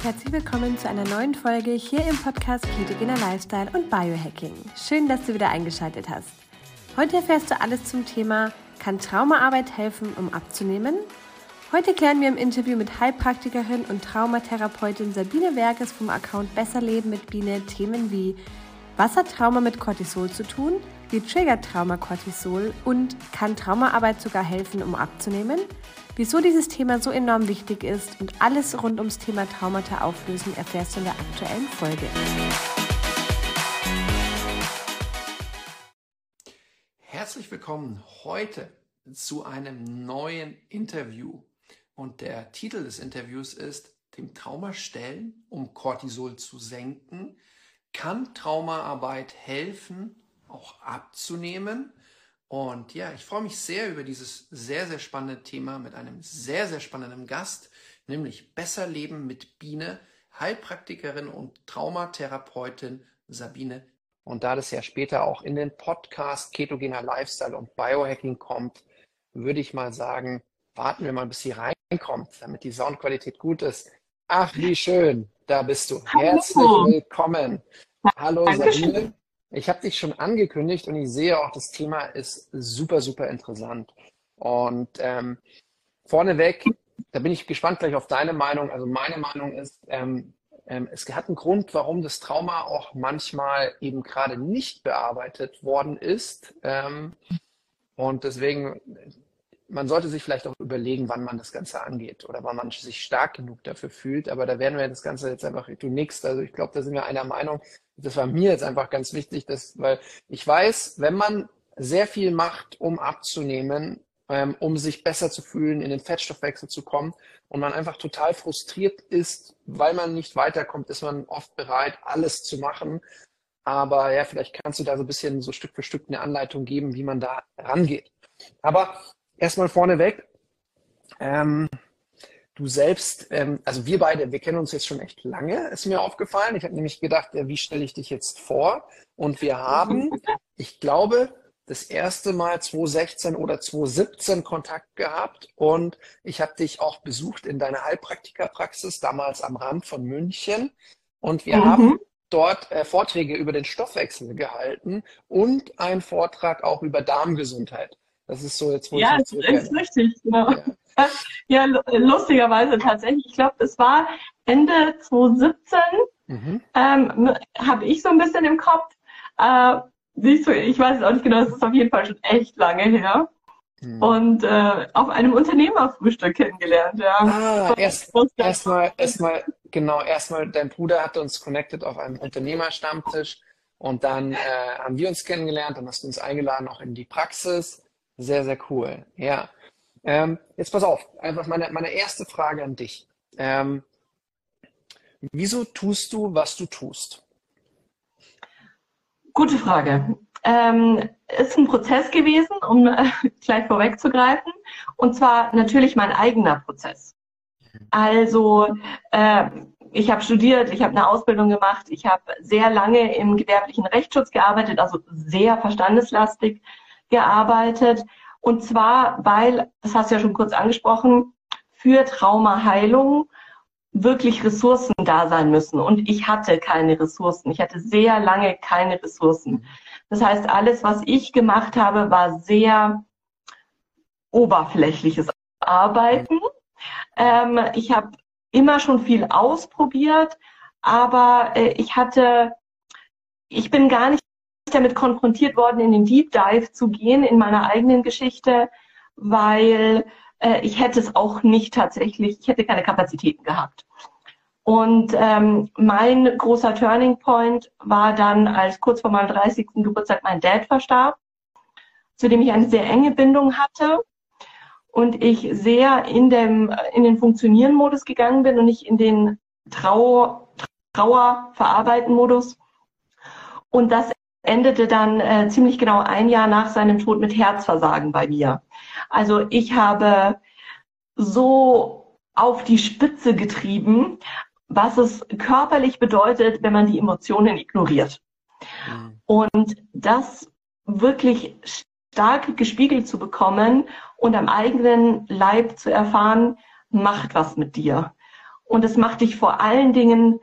Herzlich willkommen zu einer neuen Folge hier im Podcast Ketogener Lifestyle und Biohacking. Schön, dass du wieder eingeschaltet hast. Heute erfährst du alles zum Thema Kann Traumaarbeit helfen, um abzunehmen? Heute klären wir im Interview mit Heilpraktikerin und Traumatherapeutin Sabine Werkes vom Account Besser Leben mit Biene Themen wie Was hat Trauma mit Cortisol zu tun? Wie triggert Trauma Cortisol? Und kann Traumaarbeit sogar helfen, um abzunehmen? Wieso dieses Thema so enorm wichtig ist und alles rund ums Thema Traumata auflösen, erfährst du in der aktuellen Folge. Herzlich willkommen heute zu einem neuen Interview. Und der Titel des Interviews ist Dem Trauma stellen, um Cortisol zu senken. Kann Traumaarbeit helfen, auch abzunehmen? Und ja, ich freue mich sehr über dieses sehr, sehr spannende Thema mit einem sehr, sehr spannenden Gast, nämlich Besser Leben mit Biene, Heilpraktikerin und Traumatherapeutin Sabine. Und da das ja später auch in den Podcast Ketogener Lifestyle und Biohacking kommt, würde ich mal sagen, warten wir mal, bis sie reinkommt, damit die Soundqualität gut ist. Ach, wie schön, da bist du. Herzlich willkommen. Hallo Sabine. Ich habe dich schon angekündigt und ich sehe auch, das Thema ist super, super interessant. Und ähm, vorneweg, da bin ich gespannt gleich auf deine Meinung. Also meine Meinung ist, ähm, ähm, es hat einen Grund, warum das Trauma auch manchmal eben gerade nicht bearbeitet worden ist. Ähm, und deswegen, man sollte sich vielleicht auch überlegen, wann man das Ganze angeht oder wann man sich stark genug dafür fühlt. Aber da werden wir das Ganze jetzt einfach, du nix. Also ich glaube, da sind wir einer Meinung das war mir jetzt einfach ganz wichtig, dass, weil ich weiß, wenn man sehr viel macht, um abzunehmen, ähm, um sich besser zu fühlen, in den Fettstoffwechsel zu kommen und man einfach total frustriert ist, weil man nicht weiterkommt, ist man oft bereit, alles zu machen. Aber ja, vielleicht kannst du da so ein bisschen so Stück für Stück eine Anleitung geben, wie man da rangeht. Aber erstmal vorneweg, ähm, du selbst, ähm, also wir beide, wir kennen uns jetzt schon echt lange, ist mir aufgefallen. Ich habe nämlich gedacht, ja, wie stelle ich dich jetzt vor? Und wir haben, ich glaube, das erste Mal 2016 oder 2017 Kontakt gehabt und ich habe dich auch besucht in deiner Heilpraktikerpraxis, damals am Rand von München. Und wir mhm. haben dort äh, Vorträge über den Stoffwechsel gehalten und einen Vortrag auch über Darmgesundheit. Das ist so jetzt, wo ja, ich das ist richtig, genau. Ja. Ja, lustigerweise tatsächlich. Ich glaube, es war Ende 2017, mhm. ähm, habe ich so ein bisschen im Kopf. Äh, siehst du, ich weiß es auch nicht genau, es ist auf jeden Fall schon echt lange her. Mhm. Und äh, auf einem Unternehmerfrühstück kennengelernt, ja. Ah, erst, erstmal, erstmal, genau, erstmal, dein Bruder hat uns connected auf einem Unternehmerstammtisch und dann äh, haben wir uns kennengelernt, dann hast du uns eingeladen auch in die Praxis. Sehr, sehr cool, ja. Ähm, jetzt pass auf, einfach meine, meine erste Frage an dich. Ähm, wieso tust du, was du tust? Gute Frage. Ähm, ist ein Prozess gewesen, um äh, gleich vorwegzugreifen, und zwar natürlich mein eigener Prozess. Also äh, ich habe studiert, ich habe eine Ausbildung gemacht, ich habe sehr lange im gewerblichen Rechtsschutz gearbeitet, also sehr verstandeslastig gearbeitet und zwar, weil, das hast du ja schon kurz angesprochen, für Traumaheilung wirklich Ressourcen da sein müssen. Und ich hatte keine Ressourcen. Ich hatte sehr lange keine Ressourcen. Das heißt, alles, was ich gemacht habe, war sehr oberflächliches Arbeiten. Ähm, ich habe immer schon viel ausprobiert, aber äh, ich hatte, ich bin gar nicht damit konfrontiert worden, in den Deep Dive zu gehen in meiner eigenen Geschichte, weil äh, ich hätte es auch nicht tatsächlich, ich hätte keine Kapazitäten gehabt. Und ähm, mein großer Turning Point war dann, als kurz vor meinem 30. Geburtstag mein Dad verstarb, zu dem ich eine sehr enge Bindung hatte und ich sehr in, dem, in den Funktionieren-Modus gegangen bin und nicht in den Trau Trauer-Verarbeiten-Modus. Und das endete dann äh, ziemlich genau ein Jahr nach seinem Tod mit Herzversagen bei mir. Also ich habe so auf die Spitze getrieben, was es körperlich bedeutet, wenn man die Emotionen ignoriert. Mhm. Und das wirklich stark gespiegelt zu bekommen und am eigenen Leib zu erfahren, macht was mit dir. Und es macht dich vor allen Dingen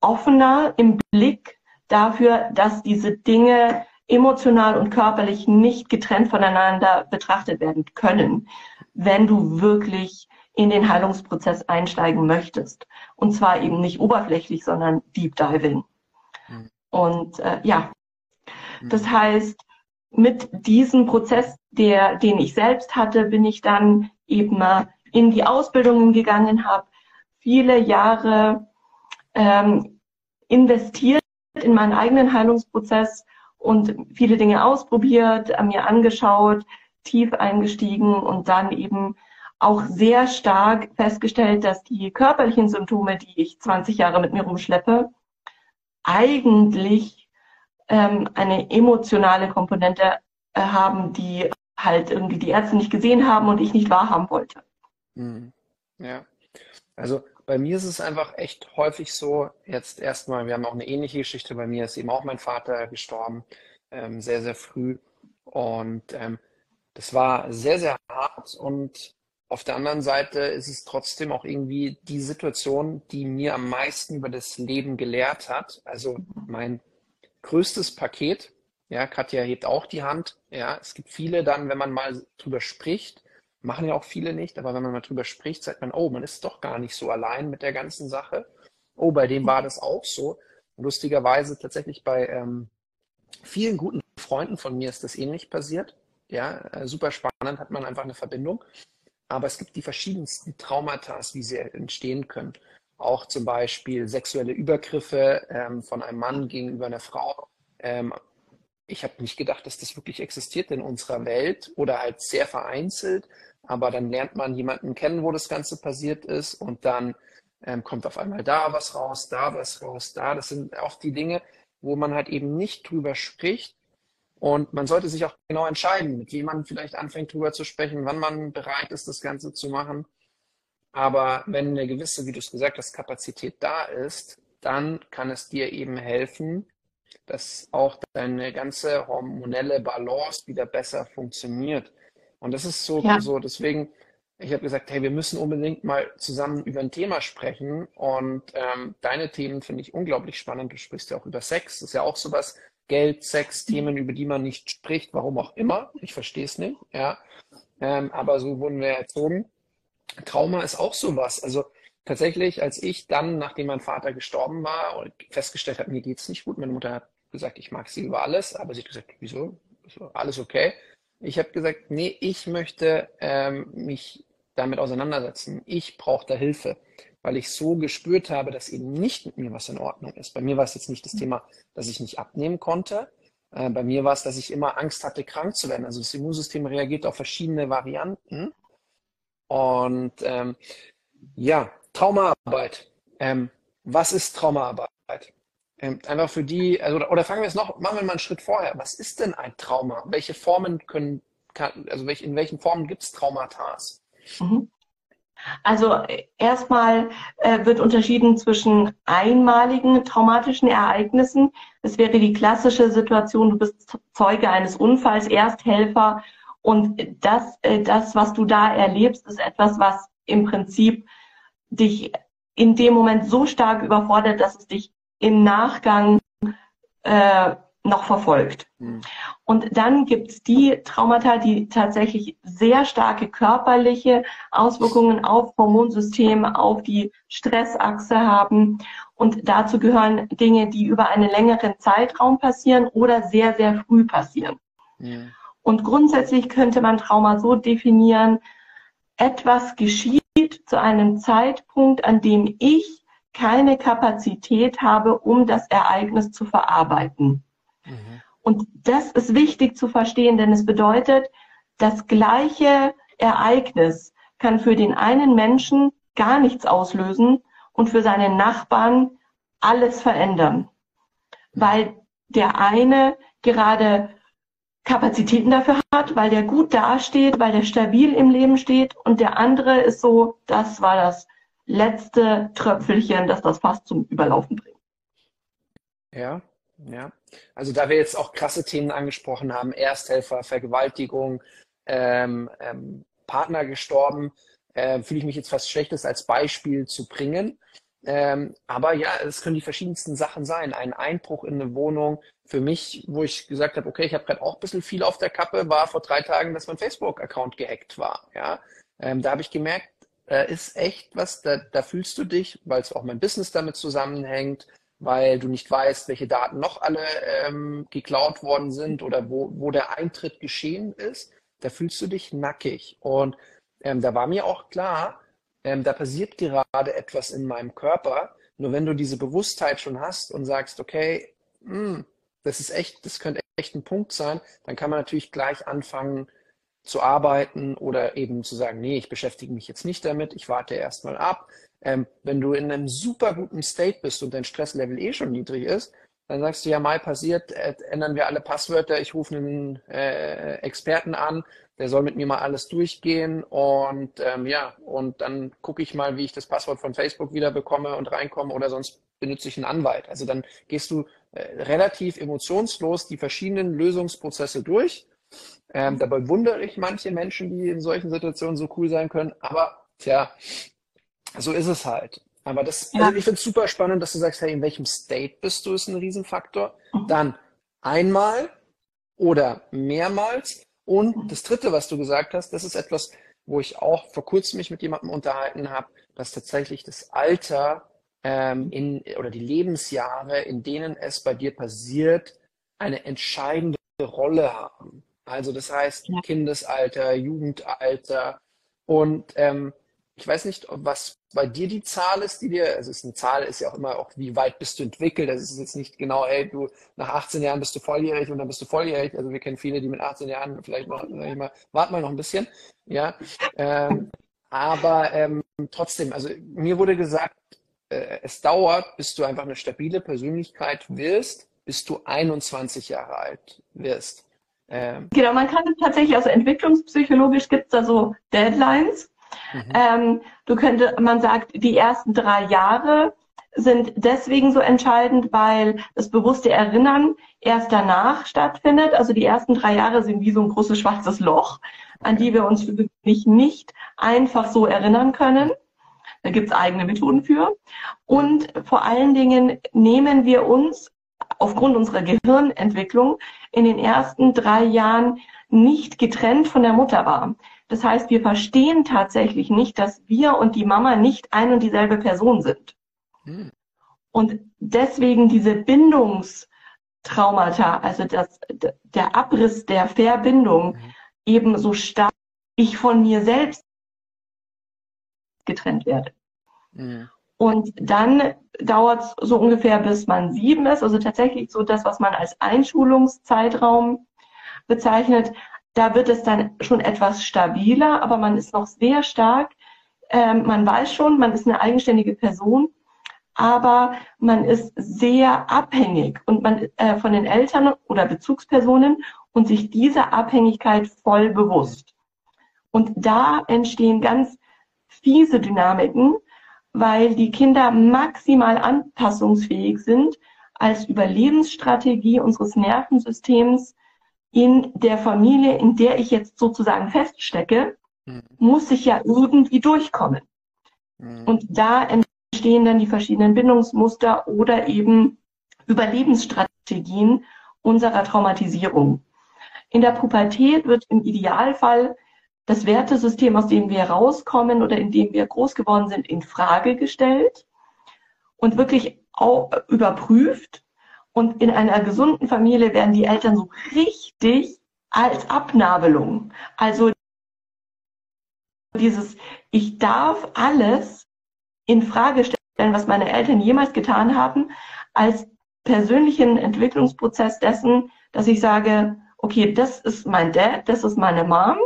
offener im Blick dafür, dass diese Dinge emotional und körperlich nicht getrennt voneinander betrachtet werden können, wenn du wirklich in den Heilungsprozess einsteigen möchtest. Und zwar eben nicht oberflächlich, sondern deep diving. Mhm. Und äh, ja, mhm. das heißt, mit diesem Prozess, der, den ich selbst hatte, bin ich dann eben in die Ausbildungen gegangen, habe viele Jahre ähm, investiert in meinen eigenen Heilungsprozess und viele Dinge ausprobiert, mir angeschaut, tief eingestiegen und dann eben auch sehr stark festgestellt, dass die körperlichen Symptome, die ich 20 Jahre mit mir rumschleppe, eigentlich ähm, eine emotionale Komponente äh, haben, die halt irgendwie die Ärzte nicht gesehen haben und ich nicht wahrhaben wollte. Mhm. Ja, also bei mir ist es einfach echt häufig so, jetzt erstmal, wir haben auch eine ähnliche Geschichte, bei mir ist eben auch mein Vater gestorben, ähm, sehr, sehr früh. Und ähm, das war sehr, sehr hart und auf der anderen Seite ist es trotzdem auch irgendwie die Situation, die mir am meisten über das Leben gelehrt hat. Also mein größtes Paket, ja, Katja hebt auch die Hand. Ja, es gibt viele dann, wenn man mal drüber spricht, machen ja auch viele nicht, aber wenn man mal drüber spricht, sagt man, oh, man ist doch gar nicht so allein mit der ganzen Sache. Oh, bei dem war das auch so. lustigerweise tatsächlich bei ähm, vielen guten Freunden von mir ist das ähnlich passiert. Ja, äh, super spannend, hat man einfach eine Verbindung. Aber es gibt die verschiedensten Traumata, wie sie entstehen können. Auch zum Beispiel sexuelle Übergriffe ähm, von einem Mann gegenüber einer Frau. Ähm, ich habe nicht gedacht, dass das wirklich existiert in unserer Welt oder halt sehr vereinzelt. Aber dann lernt man jemanden kennen, wo das Ganze passiert ist und dann ähm, kommt auf einmal da was raus, da was raus, da. Das sind auch die Dinge, wo man halt eben nicht drüber spricht, und man sollte sich auch genau entscheiden, mit wem man vielleicht anfängt drüber zu sprechen, wann man bereit ist, das Ganze zu machen. Aber wenn eine gewisse, wie du es gesagt hast, Kapazität da ist, dann kann es dir eben helfen, dass auch deine ganze hormonelle Balance wieder besser funktioniert. Und das ist so, ja. so deswegen, ich habe gesagt, hey, wir müssen unbedingt mal zusammen über ein Thema sprechen. Und ähm, deine Themen finde ich unglaublich spannend. Du sprichst ja auch über Sex. Das ist ja auch sowas, Geld, Sex, Themen, über die man nicht spricht, warum auch immer. Ich verstehe es nicht, ja. Ähm, aber so wurden wir erzogen. Trauma ist auch sowas. Also tatsächlich, als ich dann, nachdem mein Vater gestorben war und festgestellt habe, mir geht's nicht gut, meine Mutter hat gesagt, ich mag sie über alles, aber sie hat gesagt, wieso? Alles okay. Ich habe gesagt, nee, ich möchte ähm, mich damit auseinandersetzen. Ich brauche da Hilfe weil ich so gespürt habe, dass eben nicht mit mir was in Ordnung ist. Bei mir war es jetzt nicht das mhm. Thema, dass ich nicht abnehmen konnte. Äh, bei mir war es, dass ich immer Angst hatte, krank zu werden. Also das Immunsystem reagiert auf verschiedene Varianten. Und ähm, ja, Traumaarbeit. Ähm, was ist Traumaarbeit? Ähm, einfach für die, also, oder fangen wir es noch, machen wir mal einen Schritt vorher. Was ist denn ein Trauma? Welche Formen können, kann, also welch, in welchen Formen gibt es Traumata? Mhm. Also erstmal äh, wird unterschieden zwischen einmaligen traumatischen Ereignissen. Das wäre die klassische Situation, du bist Zeuge eines Unfalls, Ersthelfer und das, äh, das, was du da erlebst, ist etwas, was im Prinzip dich in dem Moment so stark überfordert, dass es dich im Nachgang äh, noch verfolgt. Mhm. Und dann gibt's die Traumata, die tatsächlich sehr starke körperliche Auswirkungen auf Hormonsysteme, auf die Stressachse haben. Und dazu gehören Dinge, die über einen längeren Zeitraum passieren oder sehr, sehr früh passieren. Mhm. Und grundsätzlich könnte man Trauma so definieren, etwas geschieht zu einem Zeitpunkt, an dem ich keine Kapazität habe, um das Ereignis zu verarbeiten. Mhm. Und das ist wichtig zu verstehen, denn es bedeutet, das gleiche Ereignis kann für den einen Menschen gar nichts auslösen und für seinen Nachbarn alles verändern. Weil der eine gerade Kapazitäten dafür hat, weil der gut dasteht, weil der stabil im Leben steht und der andere ist so, das war das letzte Tröpfelchen, das das fast zum Überlaufen bringt. Ja, ja, also da wir jetzt auch krasse Themen angesprochen haben, Ersthelfer, Vergewaltigung, ähm, ähm, Partner gestorben, äh, fühle ich mich jetzt fast schlecht, das als Beispiel zu bringen. Ähm, aber ja, es können die verschiedensten Sachen sein. Ein Einbruch in eine Wohnung. Für mich, wo ich gesagt habe, okay, ich habe gerade auch ein bisschen viel auf der Kappe, war vor drei Tagen, dass mein Facebook-Account gehackt war. Ja, ähm, da habe ich gemerkt, äh, ist echt was, da, da fühlst du dich, weil es auch mein Business damit zusammenhängt, weil du nicht weißt, welche Daten noch alle ähm, geklaut worden sind oder wo, wo der Eintritt geschehen ist. Da fühlst du dich nackig. Und ähm, da war mir auch klar, ähm, da passiert gerade etwas in meinem Körper. Nur wenn du diese Bewusstheit schon hast und sagst, okay, mh, hm, das ist echt, das könnte echt ein Punkt sein, dann kann man natürlich gleich anfangen zu arbeiten oder eben zu sagen, nee, ich beschäftige mich jetzt nicht damit, ich warte erstmal ab. Ähm, wenn du in einem super guten State bist und dein Stresslevel eh schon niedrig ist, dann sagst du ja, mal passiert, äh, ändern wir alle Passwörter, ich rufe einen äh, Experten an, der soll mit mir mal alles durchgehen und ähm, ja, und dann gucke ich mal, wie ich das Passwort von Facebook wieder bekomme und reinkomme oder sonst benutze ich einen Anwalt. Also dann gehst du äh, relativ emotionslos die verschiedenen Lösungsprozesse durch. Ähm, dabei wundere ich manche Menschen, die in solchen Situationen so cool sein können, aber tja, so ist es halt. Aber das, ja. also ich finde es super spannend, dass du sagst, hey, in welchem State bist du, ist ein Riesenfaktor. Mhm. Dann einmal oder mehrmals und das Dritte, was du gesagt hast, das ist etwas, wo ich auch vor kurzem mich mit jemandem unterhalten habe, dass tatsächlich das Alter ähm, in, oder die Lebensjahre, in denen es bei dir passiert, eine entscheidende Rolle haben. Also das heißt ja. Kindesalter, Jugendalter und ähm, ich weiß nicht, was bei dir die Zahl ist, die dir, also es ist eine Zahl, ist ja auch immer auch, wie weit bist du entwickelt. Das ist jetzt nicht genau, hey, du nach 18 Jahren bist du volljährig und dann bist du volljährig. Also wir kennen viele, die mit 18 Jahren vielleicht noch, sag ich mal, wart mal noch ein bisschen, ja. Ähm, aber ähm, trotzdem, also mir wurde gesagt, äh, es dauert, bis du einfach eine stabile Persönlichkeit wirst, bis du 21 Jahre alt wirst. Ähm, genau, man kann tatsächlich, also entwicklungspsychologisch gibt es da so Deadlines. Mhm. Ähm, du könnte, man sagt, die ersten drei Jahre sind deswegen so entscheidend, weil das bewusste Erinnern erst danach stattfindet. Also die ersten drei Jahre sind wie so ein großes schwarzes Loch, an die wir uns wirklich nicht einfach so erinnern können. Da gibt es eigene Methoden für. Und vor allen Dingen nehmen wir uns aufgrund unserer Gehirnentwicklung in den ersten drei Jahren nicht getrennt von der Mutter wahr. Das heißt, wir verstehen tatsächlich nicht, dass wir und die Mama nicht ein und dieselbe Person sind. Hm. Und deswegen diese Bindungstraumata, also das, der Abriss der Verbindung mhm. eben so stark ich von mir selbst getrennt werde. Mhm. Und dann dauert es so ungefähr bis man sieben ist, also tatsächlich so das, was man als Einschulungszeitraum bezeichnet. Da wird es dann schon etwas stabiler, aber man ist noch sehr stark. Ähm, man weiß schon, man ist eine eigenständige Person, aber man ist sehr abhängig und man äh, von den Eltern oder Bezugspersonen und sich dieser Abhängigkeit voll bewusst. Und da entstehen ganz fiese Dynamiken, weil die Kinder maximal anpassungsfähig sind als Überlebensstrategie unseres Nervensystems in der Familie, in der ich jetzt sozusagen feststecke, mhm. muss ich ja irgendwie durchkommen. Mhm. Und da entstehen dann die verschiedenen Bindungsmuster oder eben Überlebensstrategien unserer Traumatisierung. In der Pubertät wird im Idealfall das Wertesystem, aus dem wir rauskommen oder in dem wir groß geworden sind, in Frage gestellt und wirklich auch überprüft und in einer gesunden Familie werden die Eltern so richtig als Abnabelung. Also dieses, ich darf alles in Frage stellen, was meine Eltern jemals getan haben, als persönlichen Entwicklungsprozess dessen, dass ich sage, okay, das ist mein Dad, das ist meine Mom.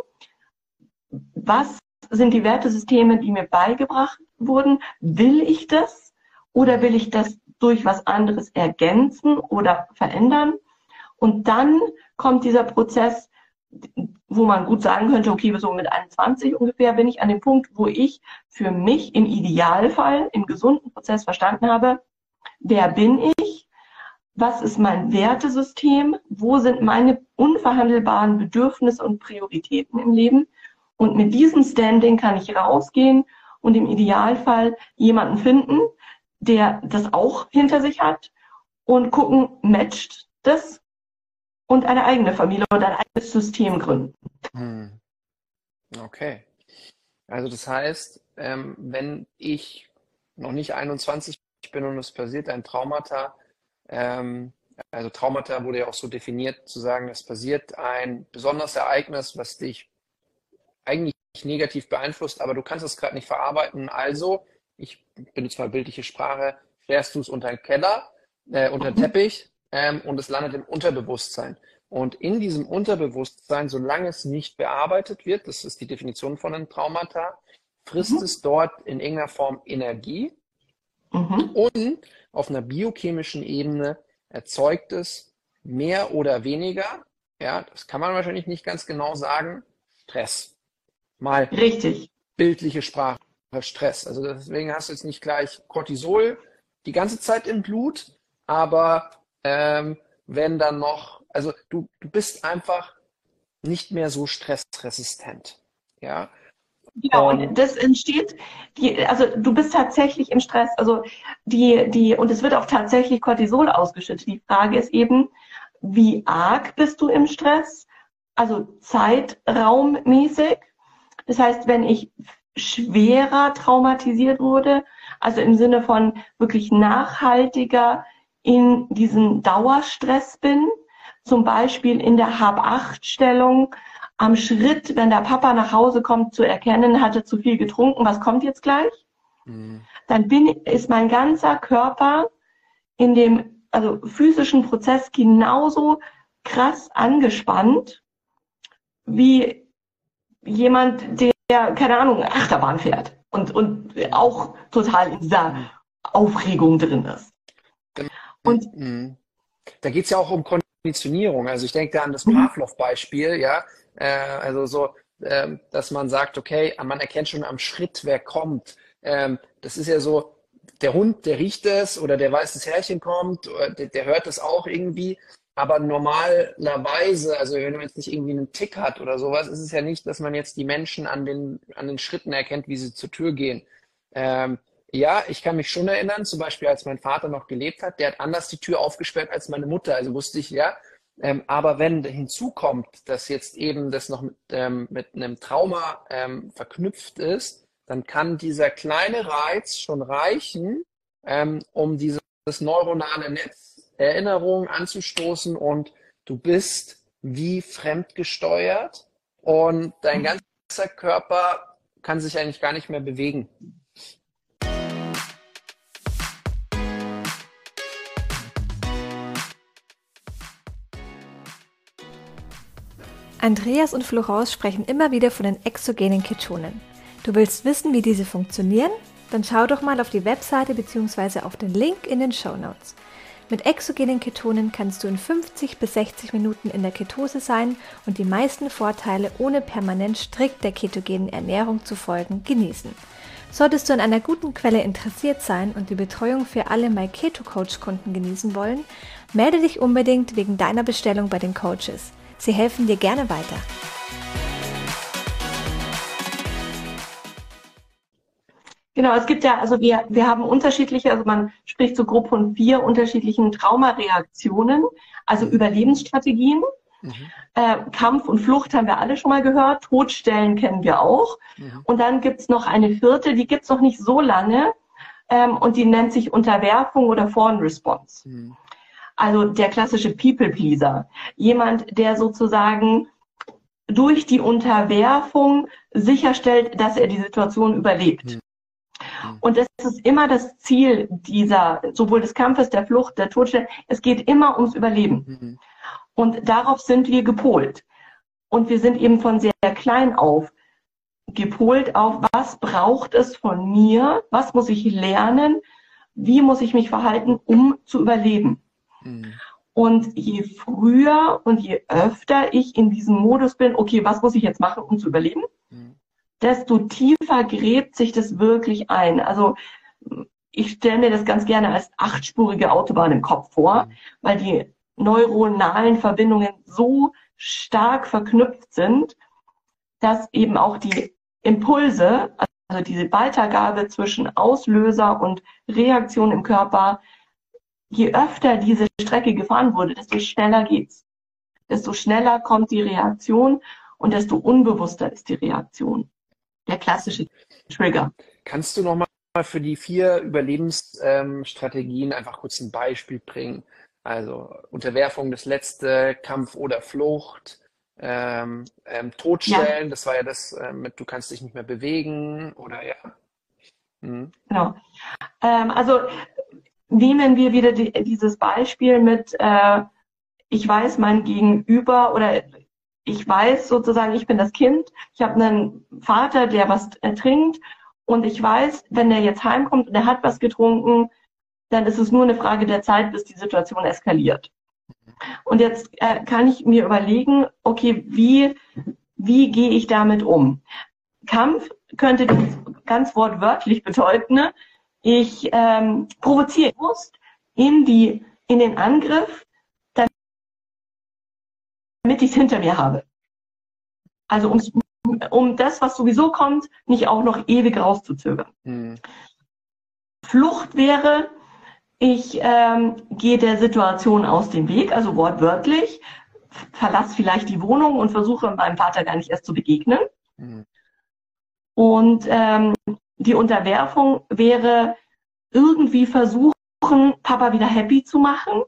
Was sind die Wertesysteme, die mir beigebracht wurden? Will ich das oder will ich das durch was anderes ergänzen oder verändern. Und dann kommt dieser Prozess, wo man gut sagen könnte, okay, so mit 21 ungefähr bin ich an dem Punkt, wo ich für mich im Idealfall, im gesunden Prozess verstanden habe, wer bin ich, was ist mein Wertesystem, wo sind meine unverhandelbaren Bedürfnisse und Prioritäten im Leben Und mit diesem Standing kann ich rausgehen und im Idealfall jemanden finden, der das auch hinter sich hat und gucken, matcht das und eine eigene Familie oder ein eigenes System gründen. Hm. Okay. Also das heißt, ähm, wenn ich noch nicht 21 bin und es passiert ein Traumata, ähm, also Traumata wurde ja auch so definiert, zu sagen, es passiert ein besonderes Ereignis, was dich eigentlich negativ beeinflusst, aber du kannst es gerade nicht verarbeiten. Also, ich benutze mal bildliche Sprache, fährst du es unter den Keller, äh, unter den mhm. Teppich ähm, und es landet im Unterbewusstsein. Und in diesem Unterbewusstsein, solange es nicht bearbeitet wird, das ist die Definition von einem Traumata, frisst mhm. es dort in irgendeiner Form Energie mhm. und auf einer biochemischen Ebene erzeugt es mehr oder weniger, ja, das kann man wahrscheinlich nicht ganz genau sagen, Stress. Mal Richtig. bildliche Sprache, Stress. Also deswegen hast du jetzt nicht gleich Cortisol die ganze Zeit im Blut, aber ähm, wenn dann noch, also du, du bist einfach nicht mehr so stressresistent. Ja. Genau, und das entsteht, die, also du bist tatsächlich im Stress, also die, die, und es wird auch tatsächlich Cortisol ausgeschüttet. Die Frage ist eben, wie arg bist du im Stress? Also zeitraummäßig. Das heißt, wenn ich schwerer traumatisiert wurde, also im Sinne von wirklich nachhaltiger in diesem Dauerstress bin, zum Beispiel in der Hab-Acht-Stellung, am Schritt, wenn der Papa nach Hause kommt, zu erkennen, hatte zu viel getrunken, was kommt jetzt gleich? Mhm. Dann bin, ist mein ganzer Körper in dem also physischen Prozess genauso krass angespannt wie jemand, der, keine Ahnung, Achterbahn fährt und, und auch total in dieser. Aufregung drin ist. Und mhm. da geht es ja auch um Konditionierung. Also ich denke da an das mhm. Pavlov-Beispiel, ja. Äh, also so, äh, dass man sagt, okay, man erkennt schon am Schritt, wer kommt. Ähm, das ist ja so, der Hund, der riecht es oder der weiß, das Herrchen kommt, der, der hört es auch irgendwie. Aber normalerweise, also wenn man jetzt nicht irgendwie einen Tick hat oder sowas, ist es ja nicht, dass man jetzt die Menschen an den, an den Schritten erkennt, wie sie zur Tür gehen. Ähm, ja, ich kann mich schon erinnern, zum Beispiel als mein Vater noch gelebt hat, der hat anders die Tür aufgesperrt als meine Mutter. Also wusste ich, ja, ähm, aber wenn hinzukommt, dass jetzt eben das noch mit, ähm, mit einem Trauma ähm, verknüpft ist, dann kann dieser kleine Reiz schon reichen, ähm, um dieses neuronale Netz Erinnerungen anzustoßen und du bist wie fremdgesteuert und dein ganzer Körper kann sich eigentlich gar nicht mehr bewegen. Andreas und Florence sprechen immer wieder von den exogenen Ketonen. Du willst wissen, wie diese funktionieren? Dann schau doch mal auf die Webseite bzw. auf den Link in den Show Notes. Mit exogenen Ketonen kannst du in 50 bis 60 Minuten in der Ketose sein und die meisten Vorteile ohne permanent strikt der ketogenen Ernährung zu folgen genießen. Solltest du an einer guten Quelle interessiert sein und die Betreuung für alle MyKetoCoach-Kunden genießen wollen, melde dich unbedingt wegen deiner Bestellung bei den Coaches. Sie helfen dir gerne weiter. Genau, es gibt ja, also wir, wir haben unterschiedliche, also man spricht zu Gruppe von vier unterschiedlichen Traumareaktionen, also mhm. Überlebensstrategien. Mhm. Äh, Kampf und Flucht haben wir alle schon mal gehört, Todstellen kennen wir auch. Mhm. Und dann gibt's noch eine vierte, die gibt's noch nicht so lange ähm, und die nennt sich Unterwerfung oder Foreign Response. Mhm. Also der klassische People-Pleaser. Jemand, der sozusagen durch die Unterwerfung sicherstellt, dass er die Situation überlebt. Mhm. Und das ist immer das Ziel dieser, sowohl des Kampfes, der Flucht, der Todstelle. Es geht immer ums Überleben. Mhm. Und darauf sind wir gepolt. Und wir sind eben von sehr klein auf gepolt auf, was braucht es von mir? Was muss ich lernen? Wie muss ich mich verhalten, um zu überleben? Mhm. Und je früher und je öfter ich in diesem Modus bin, okay, was muss ich jetzt machen, um zu überleben, mhm. Desto tiefer gräbt sich das wirklich ein. Also ich stelle mir das ganz gerne als achtspurige Autobahn im Kopf vor, mhm. weil die neuronalen Verbindungen so stark verknüpft sind, dass eben auch die Impulse, also diese Weitergabe zwischen Auslöser und Reaktion im Körper, je öfter diese Strecke gefahren wurde, desto schneller geht's. Desto schneller kommt die Reaktion und desto unbewusster ist die Reaktion. Der klassische Trigger. Kannst du nochmal für die vier Überlebensstrategien ähm, einfach kurz ein Beispiel bringen? Also Unterwerfung, das letzte, Kampf oder Flucht, ähm, ähm, Totstellen, ja. das war ja das äh, mit, du kannst dich nicht mehr bewegen oder ja. Mhm. Genau. Ähm, also nehmen wir wieder die, dieses Beispiel mit, äh, ich weiß mein Gegenüber oder ich weiß sozusagen, ich bin das Kind, ich habe einen Vater, der was trinkt und ich weiß, wenn er jetzt heimkommt und er hat was getrunken, dann ist es nur eine Frage der Zeit, bis die Situation eskaliert. Und jetzt äh, kann ich mir überlegen, okay, wie, wie gehe ich damit um? Kampf könnte ganz wortwörtlich bedeuten, ne? ich ähm, provoziere in, in den Angriff, damit ich es hinter mir habe. Also um, um das, was sowieso kommt, nicht auch noch ewig rauszuzögern. Mhm. Flucht wäre, ich ähm, gehe der Situation aus dem Weg, also wortwörtlich, verlasse vielleicht die Wohnung und versuche meinem Vater gar nicht erst zu begegnen. Mhm. Und ähm, die Unterwerfung wäre irgendwie versuchen, Papa wieder happy zu machen.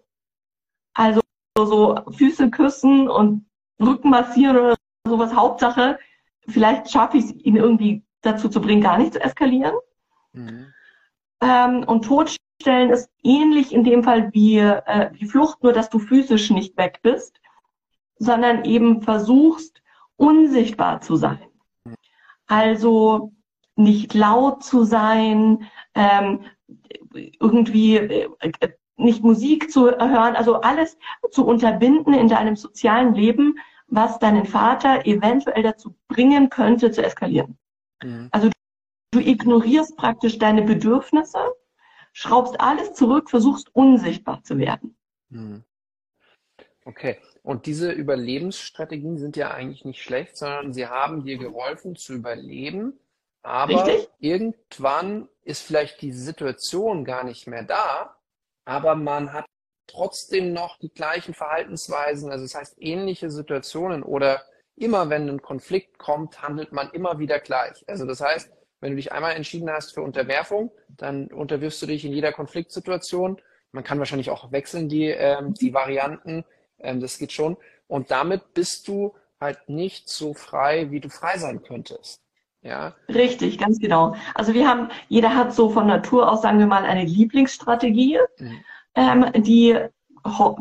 Also so Füße küssen und Rücken massieren oder sowas. Hauptsache, vielleicht schaffe ich es, ihn irgendwie dazu zu bringen, gar nicht zu eskalieren. Mhm. Ähm, und Tod Stellen ist ähnlich in dem Fall wie, äh, wie Flucht, nur dass du physisch nicht weg bist, sondern eben versuchst, unsichtbar zu sein. Also nicht laut zu sein, ähm, irgendwie äh, nicht Musik zu hören, also alles zu unterbinden in deinem sozialen Leben, was deinen Vater eventuell dazu bringen könnte, zu eskalieren. Mhm. Also du ignorierst praktisch deine Bedürfnisse schraubst alles zurück, versuchst unsichtbar zu werden. Hm. Okay. Und diese Überlebensstrategien sind ja eigentlich nicht schlecht, sondern sie haben dir geholfen zu überleben. Aber Richtig? irgendwann ist vielleicht die Situation gar nicht mehr da, aber man hat trotzdem noch die gleichen Verhaltensweisen, also das heißt ähnliche Situationen oder immer wenn ein Konflikt kommt, handelt man immer wieder gleich. Also das heißt, wenn du dich einmal entschieden hast für Unterwerfung, dann unterwirfst du dich in jeder Konfliktsituation. Man kann wahrscheinlich auch wechseln die, ähm, die Varianten. Ähm, das geht schon. Und damit bist du halt nicht so frei, wie du frei sein könntest. Ja. Richtig, ganz genau. Also wir haben, jeder hat so von Natur aus, sagen wir mal, eine Lieblingsstrategie, mhm. ähm, die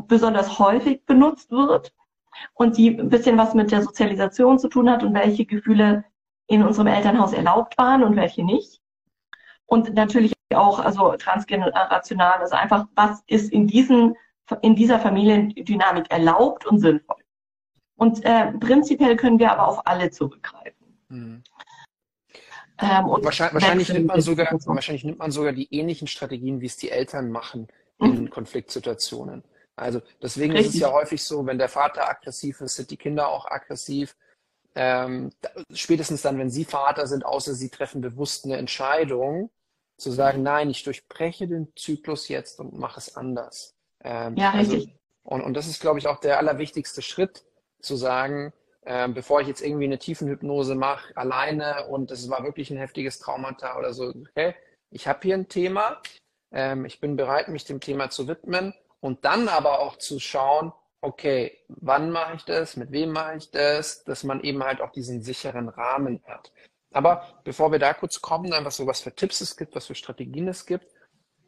besonders häufig benutzt wird und die ein bisschen was mit der Sozialisation zu tun hat und welche Gefühle in unserem Elternhaus erlaubt waren und welche nicht. Und natürlich auch, also transgenerational, also einfach, was ist in diesen, in dieser Familiendynamik erlaubt und sinnvoll. Und äh, prinzipiell können wir aber auf alle zurückgreifen. Mhm. Ähm, wahrscheinlich, wahrscheinlich, nimmt man sogar, wahrscheinlich nimmt man sogar die ähnlichen Strategien, wie es die Eltern machen in mhm. Konfliktsituationen. Also deswegen Richtig. ist es ja häufig so, wenn der Vater aggressiv ist, sind die Kinder auch aggressiv ähm, spätestens dann, wenn Sie Vater sind, außer Sie treffen bewusst eine Entscheidung, zu sagen, nein, ich durchbreche den Zyklus jetzt und mache es anders. Ähm, ja, also, richtig. Und, und das ist, glaube ich, auch der allerwichtigste Schritt, zu sagen, ähm, bevor ich jetzt irgendwie eine Tiefenhypnose mache, alleine und es war wirklich ein heftiges Traumata oder so, okay, ich habe hier ein Thema, ähm, ich bin bereit, mich dem Thema zu widmen und dann aber auch zu schauen, okay, wann mache ich das, mit wem mache ich das, dass man eben halt auch diesen sicheren Rahmen hat. Aber bevor wir da kurz kommen, einfach so was für Tipps es gibt, was für Strategien es gibt,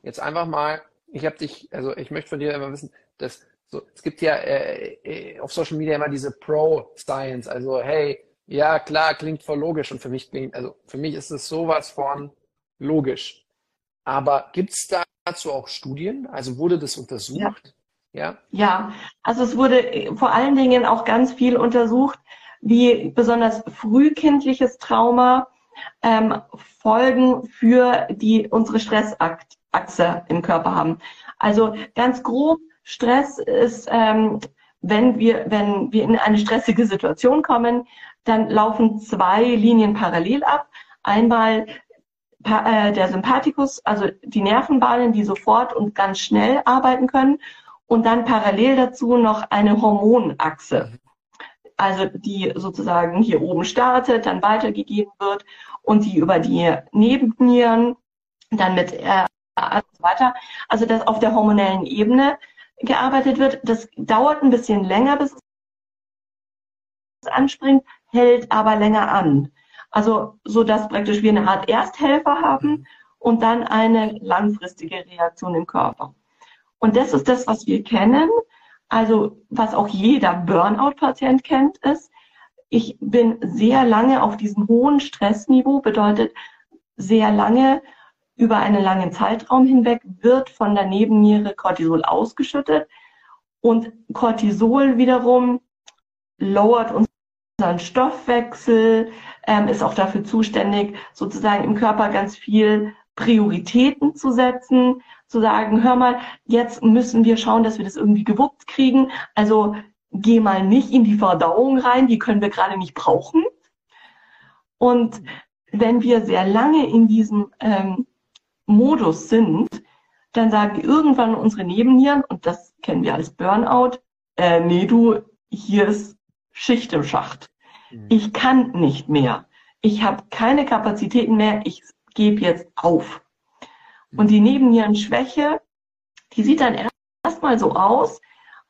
jetzt einfach mal, ich habe dich, also ich möchte von dir immer wissen, dass so, es gibt ja äh, äh, auf Social Media immer diese Pro-Science, also hey, ja klar, klingt voll logisch und für mich klingt, also für mich ist es sowas von logisch. Aber gibt es dazu auch Studien? Also wurde das untersucht? Ja. Ja? Ja, also es wurde äh, vor allen Dingen auch ganz viel untersucht, wie besonders frühkindliches Trauma ähm, Folgen für die unsere Stressachse im Körper haben. Also ganz grob, Stress ist ähm, wenn wir, wenn wir in eine stressige Situation kommen, dann laufen zwei Linien parallel ab. Einmal äh, der Sympathikus, also die Nervenbahnen, die sofort und ganz schnell arbeiten können. Und dann parallel dazu noch eine Hormonachse. Also die sozusagen hier oben startet, dann weitergegeben wird und die über die Nebennieren dann mit äh, und so weiter. Also dass auf der hormonellen Ebene gearbeitet wird. Das dauert ein bisschen länger, bis es anspringt, hält aber länger an. Also so dass praktisch wir eine Art Ersthelfer haben und dann eine langfristige Reaktion im Körper. Und das ist das, was wir kennen. Also was auch jeder Burnout-Patient kennt, ist, ich bin sehr lange auf diesem hohen Stressniveau, bedeutet sehr lange über einen langen Zeitraum hinweg wird von der Nebenniere Cortisol ausgeschüttet und Cortisol wiederum lowert unseren Stoffwechsel, ähm, ist auch dafür zuständig, sozusagen im Körper ganz viel Prioritäten zu setzen, zu sagen, hör mal, jetzt müssen wir schauen, dass wir das irgendwie gewuppt kriegen. Also geh mal nicht in die Verdauung rein, die können wir gerade nicht brauchen. Und wenn wir sehr lange in diesem ähm, Modus sind, dann sagen irgendwann unsere Nebennieren, und das kennen wir als Burnout, äh, nee, du, hier ist Schicht im Schacht. Mhm. Ich kann nicht mehr. Ich habe keine Kapazitäten mehr. Ich gebe jetzt auf. Mhm. Und die Nebennierenschwäche, die sieht dann erstmal so aus,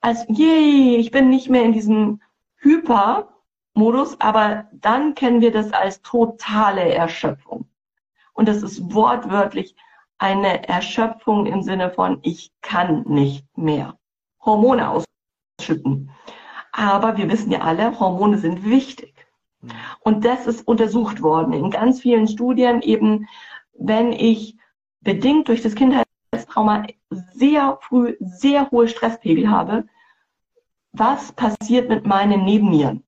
als, yay, ich bin nicht mehr in diesem Hyper-Modus, aber dann kennen wir das als totale Erschöpfung. Und das ist wortwörtlich eine Erschöpfung im Sinne von, ich kann nicht mehr Hormone ausschütten. Aber wir wissen ja alle, Hormone sind wichtig. Mhm. Und das ist untersucht worden in ganz vielen Studien eben, wenn ich bedingt durch das Kindheitstrauma sehr früh sehr hohe Stresspegel habe, was passiert mit meinen Nebennieren?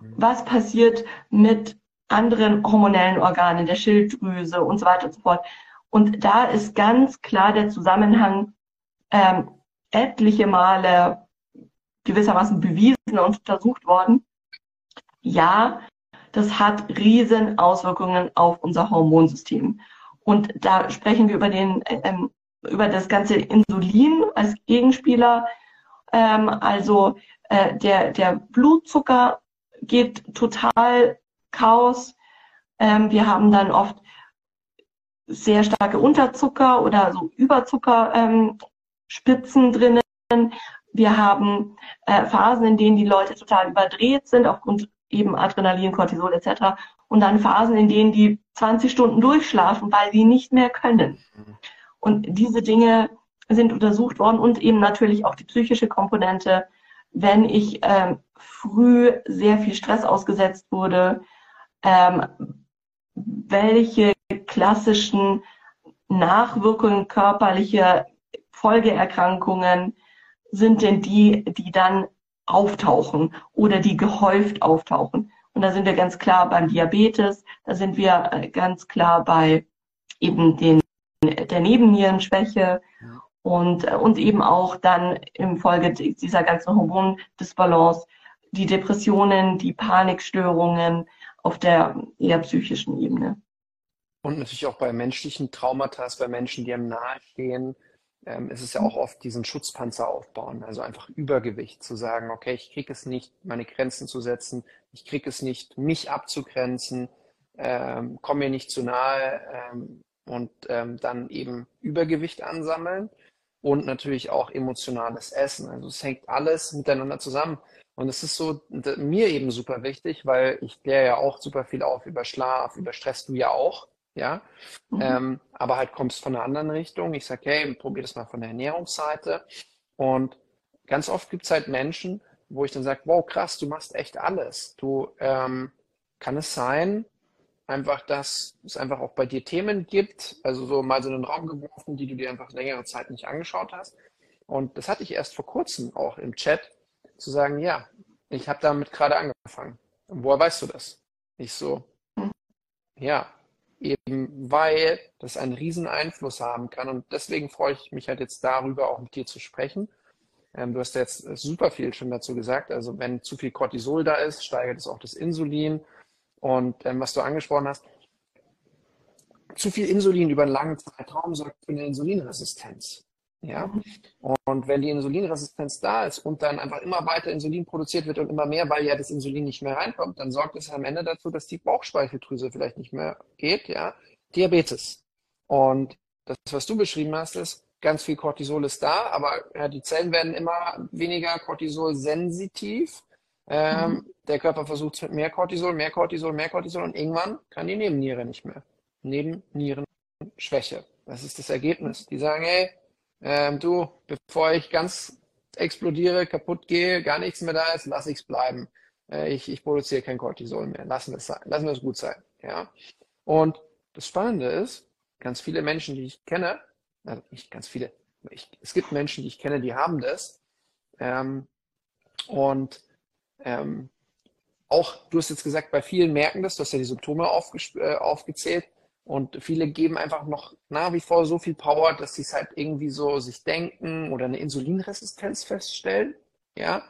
Mhm. Was passiert mit anderen hormonellen Organen, der Schilddrüse und so weiter und so fort. Und da ist ganz klar der Zusammenhang ähm, etliche Male gewissermaßen bewiesen und untersucht worden. Ja, das hat riesen Auswirkungen auf unser Hormonsystem. Und da sprechen wir über den, ähm, über das ganze Insulin als Gegenspieler. Ähm, also äh, der, der Blutzucker geht total Chaos. Ähm, wir haben dann oft sehr starke Unterzucker oder so Überzuckerspitzen ähm, drinnen. Wir haben äh, Phasen, in denen die Leute total überdreht sind aufgrund eben Adrenalin, Cortisol etc. Und dann Phasen, in denen die 20 Stunden durchschlafen, weil sie nicht mehr können. Und diese Dinge sind untersucht worden und eben natürlich auch die psychische Komponente. Wenn ich ähm, früh sehr viel Stress ausgesetzt wurde, ähm, welche klassischen Nachwirkungen körperlicher Folgeerkrankungen sind denn die, die dann auftauchen oder die gehäuft auftauchen. Und da sind wir ganz klar beim Diabetes, da sind wir äh, ganz klar bei eben den, der Nebennierenschwäche und, äh, und eben auch dann im Folge dieser ganzen Hormondisbalance die Depressionen, die Panikstörungen, auf der eher psychischen Ebene. Und natürlich auch bei menschlichen Traumata, bei Menschen, die einem nahestehen, ähm, ist es ja auch oft diesen Schutzpanzer aufbauen, also einfach Übergewicht, zu sagen, okay, ich kriege es nicht, meine Grenzen zu setzen, ich kriege es nicht, mich abzugrenzen, ähm, komme mir nicht zu nahe ähm, und ähm, dann eben Übergewicht ansammeln und natürlich auch emotionales Essen. Also es hängt alles miteinander zusammen. Und es ist so mir eben super wichtig, weil ich kläre ja auch super viel auf über Schlaf, über Stress, du ja auch, ja. Mhm. Ähm, aber halt kommst von einer anderen Richtung. Ich sage, hey, probier das mal von der Ernährungsseite. Und ganz oft gibt es halt Menschen, wo ich dann sage, wow, krass, du machst echt alles. Du, ähm, kann es sein, einfach, dass es einfach auch bei dir Themen gibt, also so mal so in den Raum geworfen, die du dir einfach längere Zeit nicht angeschaut hast. Und das hatte ich erst vor kurzem auch im Chat, zu sagen, ja, ich habe damit gerade angefangen. Und woher weißt du das? Ich so, ja, eben weil das einen riesen Einfluss haben kann. Und deswegen freue ich mich halt jetzt darüber, auch mit dir zu sprechen, Ähm, du hast jetzt super viel schon dazu gesagt. Also wenn zu viel Cortisol da ist, steigert es auch das Insulin. Und ähm, was du angesprochen hast, zu viel Insulin über einen langen Zeitraum sorgt für eine Insulinresistenz. Ja? Und wenn die Insulinresistenz da ist und dann einfach immer weiter Insulin produziert wird und immer mehr, weil ja das Insulin nicht mehr reinkommt, dann sorgt es am Ende dazu, dass die Bauchspeicheldrüse vielleicht nicht mehr geht, ja. Diabetes. Und das, was du beschrieben hast, ist, ganz viel Cortisol ist da, aber ja, die Zellen werden immer weniger Cortisol sensitiv. Ähm, mhm. Der Körper versucht es mit mehr Cortisol, mehr Cortisol, mehr Cortisol und irgendwann kann die Nebenniere nicht mehr. Nebennierenschwäche. Das ist das Ergebnis. Die sagen, hey, ähm, du, bevor ich ganz explodiere, kaputt gehe, gar nichts mehr da ist, lass ich's bleiben. Äh, ich, ich produziere kein Cortisol mehr. Lassen wir es sein. Lassen wir es gut sein. Ja. Und das Spannende ist, ganz viele Menschen, die ich kenne, also nicht ganz viele, ich, es gibt Menschen, die ich kenne, die haben das. Ähm, und ähm, auch, du hast jetzt gesagt, bei vielen merken das, du hast ja die Symptome äh, aufgezählt. Und viele geben einfach noch nach wie vor so viel Power, dass sie es halt irgendwie so sich denken oder eine Insulinresistenz feststellen. Ja.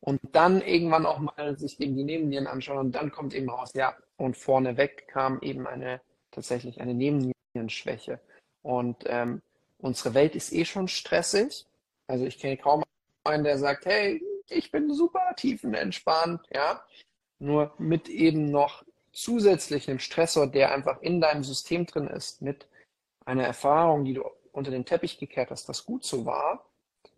Und dann irgendwann auch mal sich eben die Nebennieren anschauen und dann kommt eben raus, ja, und vorneweg kam eben eine tatsächlich eine Nebennierenschwäche. Und ähm, unsere Welt ist eh schon stressig. Also ich kenne kaum einen, der sagt, hey, ich bin super tiefenentspannt, ja. Nur mit eben noch zusätzlichem Stressor, der einfach in deinem System drin ist, mit einer Erfahrung, die du unter den Teppich gekehrt hast, was gut so war.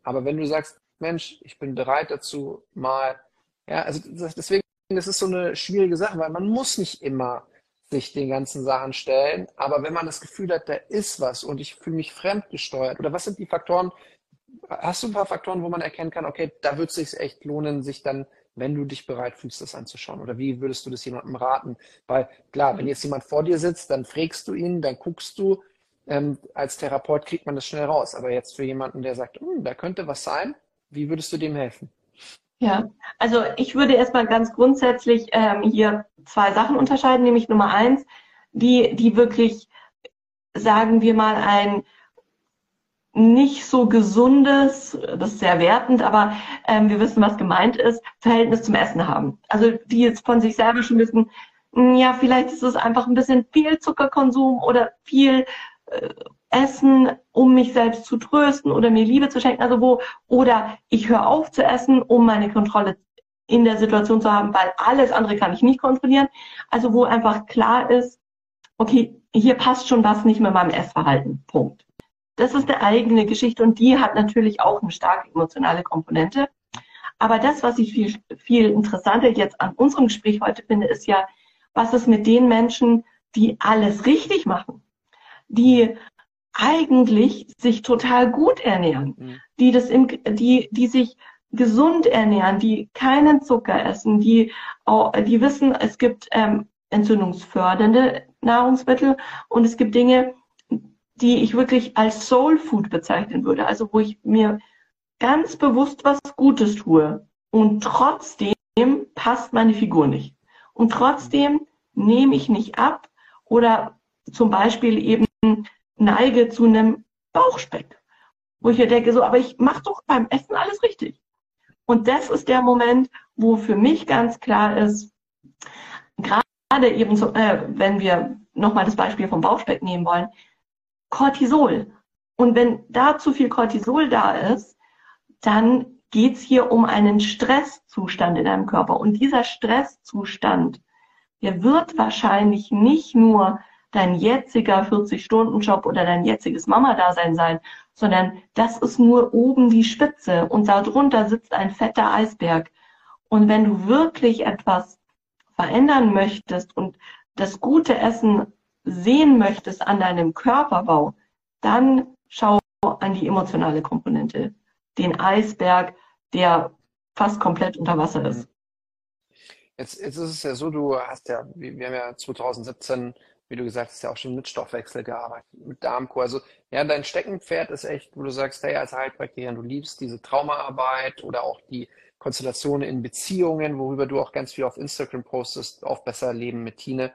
Aber wenn du sagst, Mensch, ich bin bereit dazu, mal, ja, also deswegen, das ist so eine schwierige Sache, weil man muss nicht immer sich den ganzen Sachen stellen. Aber wenn man das Gefühl hat, da ist was und ich fühle mich fremdgesteuert, oder was sind die Faktoren? Hast du ein paar Faktoren, wo man erkennen kann, okay, da wird es sich echt lohnen, sich dann wenn du dich bereit fühlst, das anzuschauen? Oder wie würdest du das jemandem raten? Weil klar, wenn jetzt jemand vor dir sitzt, dann fragst du ihn, dann guckst du. Ähm, als Therapeut kriegt man das schnell raus. Aber jetzt für jemanden, der sagt, hm, da könnte was sein, wie würdest du dem helfen? Ja, also ich würde erstmal ganz grundsätzlich ähm, hier zwei Sachen unterscheiden, nämlich Nummer eins, die, die wirklich, sagen wir mal, ein nicht so gesundes, das ist sehr wertend, aber ähm, wir wissen, was gemeint ist, Verhältnis zum Essen haben. Also die jetzt von sich selber schon wissen, hm, ja, vielleicht ist es einfach ein bisschen viel Zuckerkonsum oder viel äh, Essen, um mich selbst zu trösten oder mir Liebe zu schenken. Also wo, oder ich höre auf zu essen, um meine Kontrolle in der Situation zu haben, weil alles andere kann ich nicht kontrollieren. Also wo einfach klar ist, okay, hier passt schon was nicht mit meinem Essverhalten. Punkt. Das ist eine eigene Geschichte und die hat natürlich auch eine starke emotionale Komponente. Aber das, was ich viel, viel interessanter jetzt an unserem Gespräch heute finde, ist ja, was ist mit den Menschen, die alles richtig machen, die eigentlich sich total gut ernähren, mhm. die das im, die, die sich gesund ernähren, die keinen Zucker essen, die, die wissen, es gibt ähm, entzündungsfördernde Nahrungsmittel und es gibt Dinge, die ich wirklich als Soul Food bezeichnen würde. Also wo ich mir ganz bewusst was Gutes tue. Und trotzdem passt meine Figur nicht. Und trotzdem nehme ich nicht ab oder zum Beispiel eben neige zu einem Bauchspeck. Wo ich mir denke, so, aber ich mache doch beim Essen alles richtig. Und das ist der Moment, wo für mich ganz klar ist, gerade eben, so, äh, wenn wir nochmal das Beispiel vom Bauchspeck nehmen wollen, Cortisol. Und wenn da zu viel Cortisol da ist, dann geht es hier um einen Stresszustand in deinem Körper. Und dieser Stresszustand, der wird wahrscheinlich nicht nur dein jetziger 40-Stunden-Job oder dein jetziges Mama-Dasein sein, sondern das ist nur oben die Spitze und darunter sitzt ein fetter Eisberg. Und wenn du wirklich etwas verändern möchtest und das gute Essen sehen möchtest an deinem Körperbau, dann schau an die emotionale Komponente, den Eisberg, der fast komplett unter Wasser ist. Jetzt, jetzt ist es ja so, du hast ja, wir haben ja 2017, wie du gesagt hast, ja auch schon mit Stoffwechsel gearbeitet, mit Darmkur. Also ja, dein Steckenpferd ist echt, wo du sagst, hey, als Heilpraktikerin, du liebst diese Traumaarbeit oder auch die Konstellation in Beziehungen, worüber du auch ganz viel auf Instagram postest, auf Besser Leben mit Tine.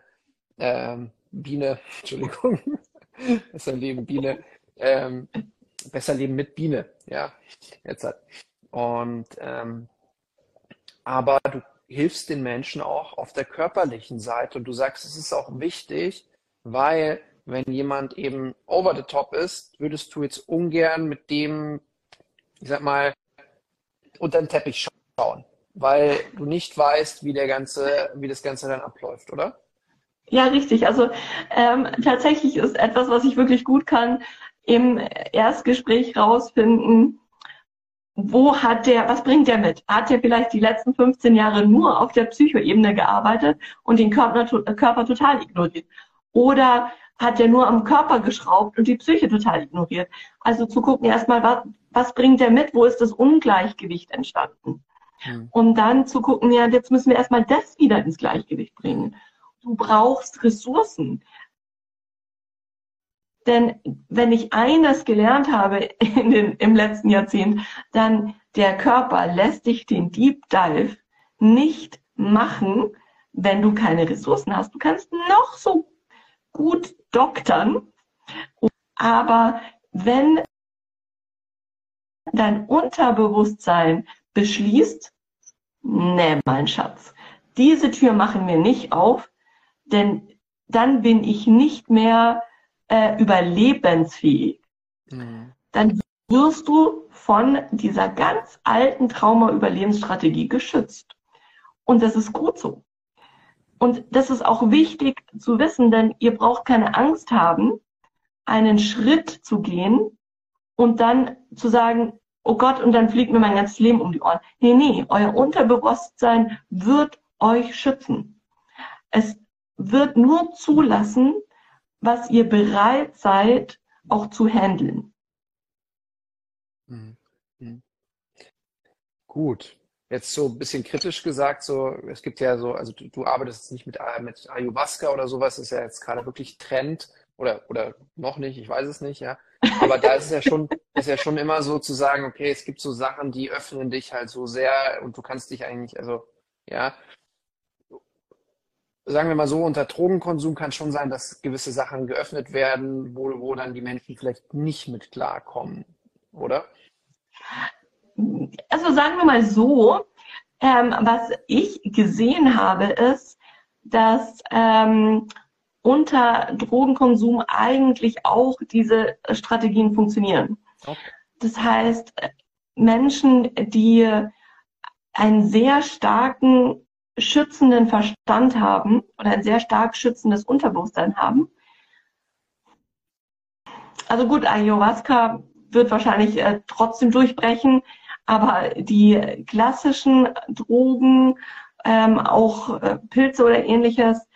Ähm, Biene, Entschuldigung, besser leben Biene, ähm, besser leben mit Biene, ja, jetzt hat. Und ähm, aber du hilfst den Menschen auch auf der körperlichen Seite und du sagst, es ist auch wichtig, weil wenn jemand eben over the top ist, würdest du jetzt ungern mit dem, ich sag mal, unter den Teppich schauen, weil du nicht weißt, wie der ganze, wie das Ganze dann abläuft, oder? Ja, richtig. Also ähm, tatsächlich ist etwas, was ich wirklich gut kann, im Erstgespräch rausfinden, wo hat der, was bringt der mit? Hat der vielleicht die letzten 15 Jahre nur auf der Psychoebene gearbeitet und den Körper, Körper total ignoriert? Oder hat der nur am Körper geschraubt und die Psyche total ignoriert? Also zu gucken erstmal, was, was bringt der mit? Wo ist das Ungleichgewicht entstanden? Mhm. Und dann zu gucken, ja, jetzt müssen wir erstmal das wieder ins Gleichgewicht bringen. Du brauchst Ressourcen. Denn wenn ich eines gelernt habe den, im letzten Jahrzehnt, dann der Körper lässt dich den Deep Dive nicht machen, wenn du keine Ressourcen hast. Du kannst noch so gut doktern, aber wenn dein Unterbewusstsein beschließt, nee, mein Schatz, diese Tür machen wir nicht auf, denn dann bin ich nicht mehr äh, überlebensfähig. Mhm. Dann wirst du von dieser ganz alten Trauma-Überlebensstrategie geschützt. Und das ist gut so. Und das ist auch wichtig zu wissen, denn ihr braucht keine Angst haben, einen Schritt zu gehen und dann zu sagen, oh Gott, und dann fliegt mir mein ganzes Leben um die Ohren. Nee, nee, euer Unterbewusstsein wird euch schützen. Es wird nur zulassen, was ihr bereit seid, auch zu handeln. Mhm. Mhm. Gut. Jetzt so ein bisschen kritisch gesagt, so, es gibt ja so, also du, du arbeitest nicht mit, mit Ayahuasca oder sowas, ist ja jetzt gerade wirklich Trend oder, oder noch nicht, ich weiß es nicht, ja. Aber da ist es ja schon, ist ja schon immer so zu sagen, okay, es gibt so Sachen, die öffnen dich halt so sehr und du kannst dich eigentlich, also, ja, sagen wir mal so, unter Drogenkonsum kann schon sein, dass gewisse Sachen geöffnet werden, wo, wo dann die Menschen vielleicht nicht mit klarkommen, oder? Also sagen wir mal so, ähm, was ich gesehen habe, ist, dass ähm, unter Drogenkonsum eigentlich auch diese Strategien funktionieren. Okay. Das heißt, Menschen, die einen sehr starken schützenden Verstand haben oder ein sehr stark schützendes Unterbewusstsein haben. Also gut, Ayahuasca wird wahrscheinlich äh, trotzdem durchbrechen, aber die klassischen Drogen, ähm, auch äh, Pilze oder ähnliches,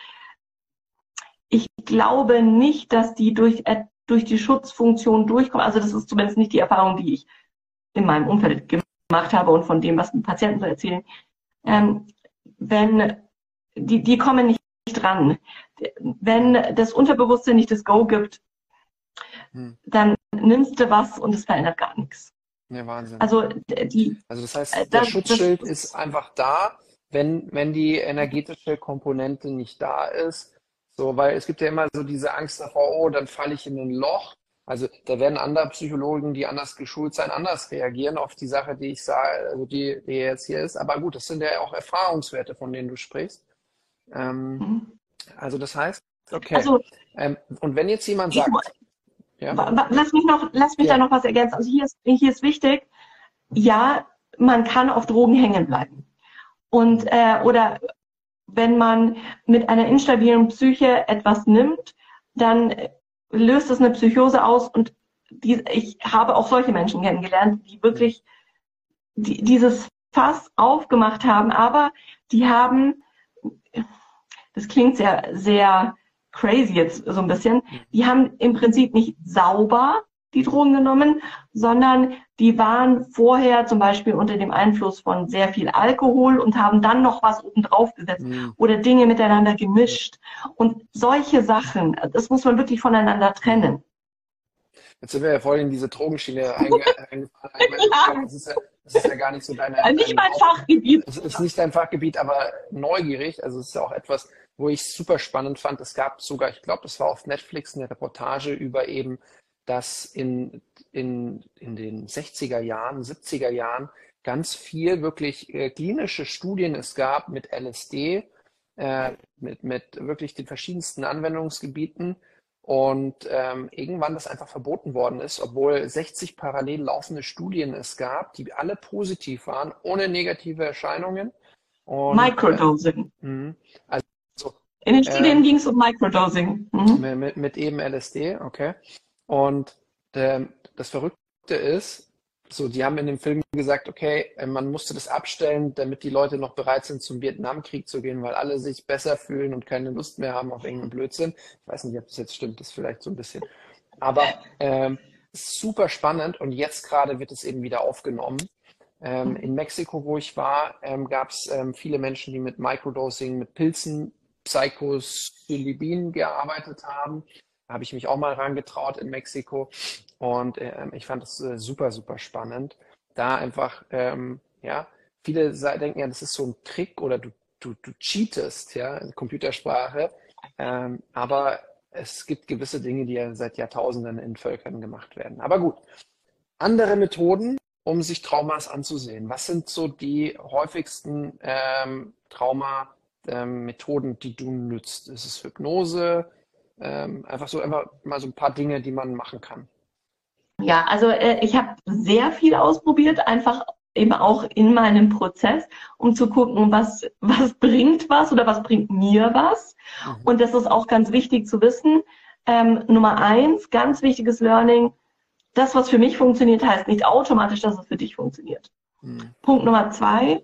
ich glaube nicht, dass die durch, äh, durch die Schutzfunktion durchkommen. Also das ist zumindest nicht die Erfahrung, die ich in meinem Umfeld gemacht habe und von dem, was Patienten so erzählen. Ähm, wenn die, die kommen nicht dran. Wenn das Unterbewusstsein nicht das Go gibt, hm. dann nimmst du was und es verändert gar nichts. Ja, Wahnsinn. Also, die, also das heißt, äh, der das, Schutzschild das, ist einfach da, wenn, wenn die energetische Komponente nicht da ist. So, weil es gibt ja immer so diese Angst davor, oh, dann falle ich in ein Loch. Also da werden andere Psychologen, die anders geschult sein, anders reagieren auf die Sache, die ich sage, also die, die jetzt hier ist. Aber gut, das sind ja auch Erfahrungswerte, von denen du sprichst. Ähm, mhm. Also das heißt, okay. Also, ähm, und wenn jetzt jemand sagt, ja. lass mich noch, lass mich ja. da noch was ergänzen. Also hier ist, hier ist wichtig, ja, man kann auf Drogen hängen bleiben. Und äh, oder wenn man mit einer instabilen Psyche etwas nimmt, dann löst es eine Psychose aus und die, ich habe auch solche Menschen kennengelernt, die wirklich die, dieses Fass aufgemacht haben, aber die haben, das klingt sehr, sehr crazy jetzt so ein bisschen, die haben im Prinzip nicht sauber die Drogen genommen, sondern die waren vorher zum Beispiel unter dem Einfluss von sehr viel Alkohol und haben dann noch was oben drauf gesetzt mhm. oder Dinge miteinander gemischt. Und solche Sachen, das muss man wirklich voneinander trennen. Jetzt sind wir ja voll in diese Drogenschiene eingefahren. ja. Das, ist ja, das ist ja gar nicht so deine. Nicht mein Fachgebiet. Das ist nicht dein Fachgebiet, aber neugierig. Also es ist ja auch etwas, wo ich super spannend fand. Es gab sogar, ich glaube, das war auf Netflix eine Reportage über eben dass in, in, in den 60er Jahren, 70er Jahren ganz viel wirklich äh, klinische Studien es gab mit LSD, äh, mit, mit wirklich den verschiedensten Anwendungsgebieten und ähm, irgendwann das einfach verboten worden ist, obwohl 60 parallel laufende Studien es gab, die alle positiv waren, ohne negative Erscheinungen. Und, Microdosing. Äh, also, In den Studien äh, ging es um Microdosing. Mhm. Mit, mit eben LSD, okay. Und äh, das Verrückte ist, so, die haben in dem Film gesagt, okay, äh, man musste das abstellen, damit die Leute noch bereit sind, zum Vietnamkrieg zu gehen, weil alle sich besser fühlen und keine Lust mehr haben auf irgendeinen Blödsinn. Ich weiß nicht, ob das jetzt stimmt, das ist vielleicht so ein bisschen. Aber ähm, super spannend und jetzt gerade wird es eben wieder aufgenommen. Ähm, in Mexiko, wo ich war, ähm, gab es ähm, viele Menschen, die mit Microdosing, mit Pilzen, Psilocybin gearbeitet haben. Habe ich mich auch mal rangetraut in Mexiko. Und ähm, ich fand das äh, super, super spannend. Da einfach, ähm, ja, viele denken ja, das ist so ein Trick oder du, du, du cheatest, ja, in Computersprache. Ähm, aber es gibt gewisse Dinge, die ja seit Jahrtausenden in Völkern gemacht werden. Aber gut, andere Methoden, um sich Traumas anzusehen. Was sind so die häufigsten ähm, Trauma-Methoden, ähm, die du nützt? Ist es Hypnose? Ähm, einfach so einfach mal so ein paar Dinge, die man machen kann. Ja, also äh, ich habe sehr viel ausprobiert, einfach eben auch in meinem Prozess, um zu gucken, was, was bringt was oder was bringt mir was. Mhm. Und das ist auch ganz wichtig zu wissen. Ähm, Nummer eins, ganz wichtiges Learning, das, was für mich funktioniert, heißt nicht automatisch, dass es für dich funktioniert. Mhm. Punkt Nummer zwei,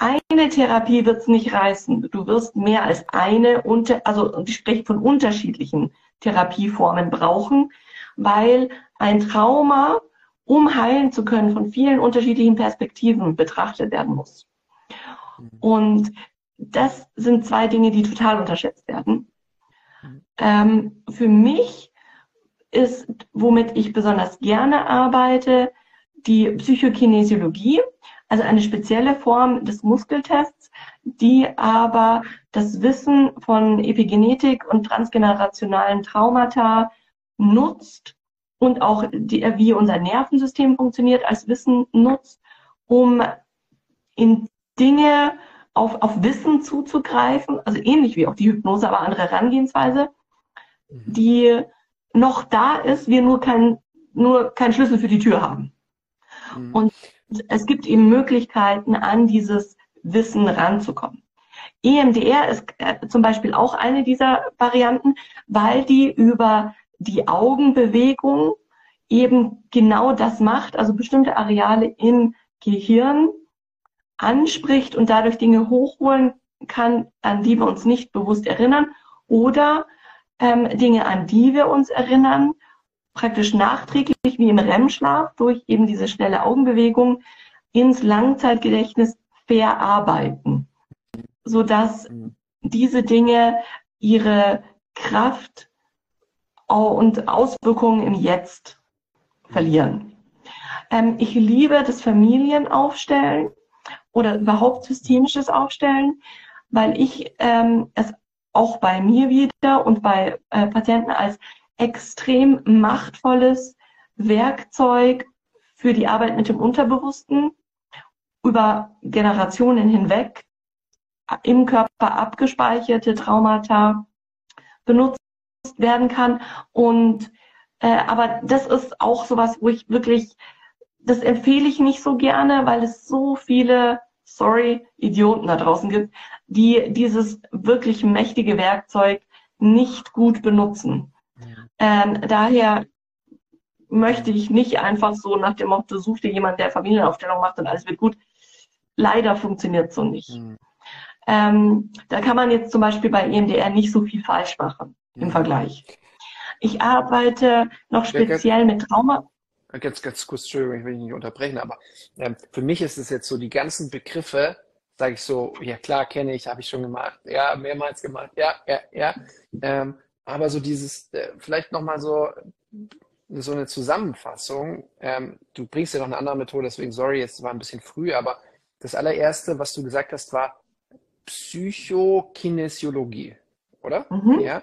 eine Therapie wird es nicht reißen. Du wirst mehr als eine, unter, also ich spreche von unterschiedlichen Therapieformen brauchen, weil ein Trauma, um heilen zu können, von vielen unterschiedlichen Perspektiven betrachtet werden muss. Und das sind zwei Dinge, die total unterschätzt werden. Ähm, für mich ist, womit ich besonders gerne arbeite, die Psychokinesiologie, also eine spezielle Form des Muskeltests, die aber das Wissen von Epigenetik und transgenerationalen Traumata nutzt und auch die, wie unser Nervensystem funktioniert als Wissen nutzt, um in Dinge auf, auf Wissen zuzugreifen, also ähnlich wie auch die Hypnose, aber andere Herangehensweise, mhm. die noch da ist, wir nur keinen nur keinen Schlüssel für die Tür haben. Mhm. Und es gibt eben Möglichkeiten, an dieses Wissen ranzukommen. EMDR ist äh, zum Beispiel auch eine dieser Varianten, weil die über die Augenbewegung eben genau das macht, also bestimmte Areale im Gehirn anspricht und dadurch Dinge hochholen kann, an die wir uns nicht bewusst erinnern oder ähm, Dinge, an die wir uns erinnern, praktisch nachträglich wie im REM-Schlaf durch eben diese schnelle Augenbewegung ins Langzeitgedächtnis verarbeiten, sodass diese Dinge ihre Kraft und Auswirkungen im Jetzt verlieren. Ähm, ich liebe das Familienaufstellen oder überhaupt systemisches Aufstellen, weil ich ähm, es auch bei mir wieder und bei äh, Patienten als extrem machtvolles Werkzeug für die Arbeit mit dem Unterbewussten über Generationen hinweg im Körper abgespeicherte Traumata benutzt werden kann. Und äh, aber das ist auch sowas, wo ich wirklich, das empfehle ich nicht so gerne, weil es so viele, sorry, Idioten da draußen gibt, die dieses wirklich mächtige Werkzeug nicht gut benutzen. Ähm, daher möchte ich nicht einfach so nach dem Motto, such dir jemand, der Familienaufstellung macht und alles wird gut. Leider funktioniert so nicht. Mhm. Ähm, da kann man jetzt zum Beispiel bei EMDR nicht so viel falsch machen im mhm. Vergleich. Ich arbeite noch speziell mit Trauma. Ganz, ganz kurz, Entschuldigung, ich will dich nicht unterbrechen, aber ähm, für mich ist es jetzt so, die ganzen Begriffe, sage ich so, ja klar, kenne ich, habe ich schon gemacht, ja, mehrmals gemacht, ja, ja, ja. Ähm, aber so dieses, äh, vielleicht nochmal so, so eine Zusammenfassung. Ähm, du bringst ja noch eine andere Methode, deswegen sorry, jetzt war ein bisschen früh, aber das allererste, was du gesagt hast, war Psychokinesiologie, oder? Mhm. Ja.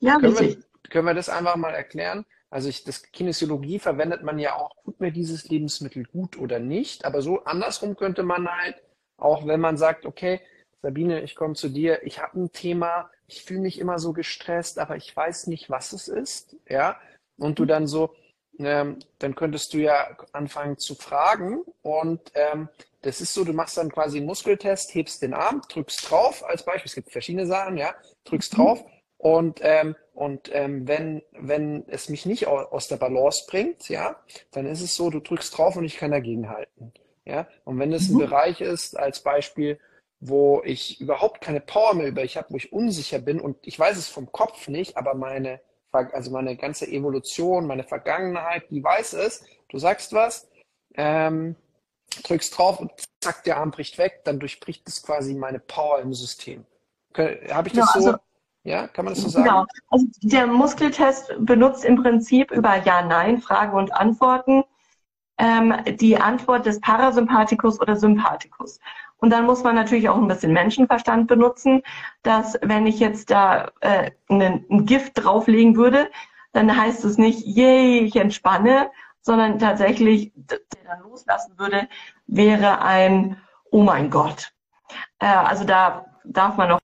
Ja, können wir, können wir das einfach mal erklären? Also ich, das Kinesiologie verwendet man ja auch, tut mir dieses Lebensmittel gut oder nicht? Aber so andersrum könnte man halt, auch wenn man sagt, okay, Sabine, ich komme zu dir, ich habe ein Thema, ich fühle mich immer so gestresst, aber ich weiß nicht, was es ist, ja, und du dann so, ähm, dann könntest du ja anfangen zu fragen und ähm, das ist so, du machst dann quasi einen Muskeltest, hebst den Arm, drückst drauf als Beispiel, es gibt verschiedene Sachen, ja, drückst mhm. drauf und, ähm, und ähm, wenn, wenn es mich nicht aus der Balance bringt, ja, dann ist es so, du drückst drauf und ich kann dagegen halten. Ja? Und wenn es ein mhm. Bereich ist, als Beispiel, wo ich überhaupt keine Power mehr über ich habe, wo ich unsicher bin und ich weiß es vom Kopf nicht, aber meine, also meine ganze Evolution, meine Vergangenheit, die weiß es. Du sagst was, ähm, drückst drauf und zack, der Arm bricht weg, dann durchbricht es quasi meine Power im System. Habe ich das ja, so? Also, ja, kann man das so sagen? Genau. Also der Muskeltest benutzt im Prinzip über Ja-Nein, Frage und Antworten ähm, die Antwort des Parasympathikus oder Sympathikus. Und dann muss man natürlich auch ein bisschen Menschenverstand benutzen, dass wenn ich jetzt da äh, ein, Gift drauflegen würde, dann heißt es nicht, yay, ich entspanne, sondern tatsächlich, der dann loslassen würde, wäre ein, oh mein Gott. Äh, also da darf man noch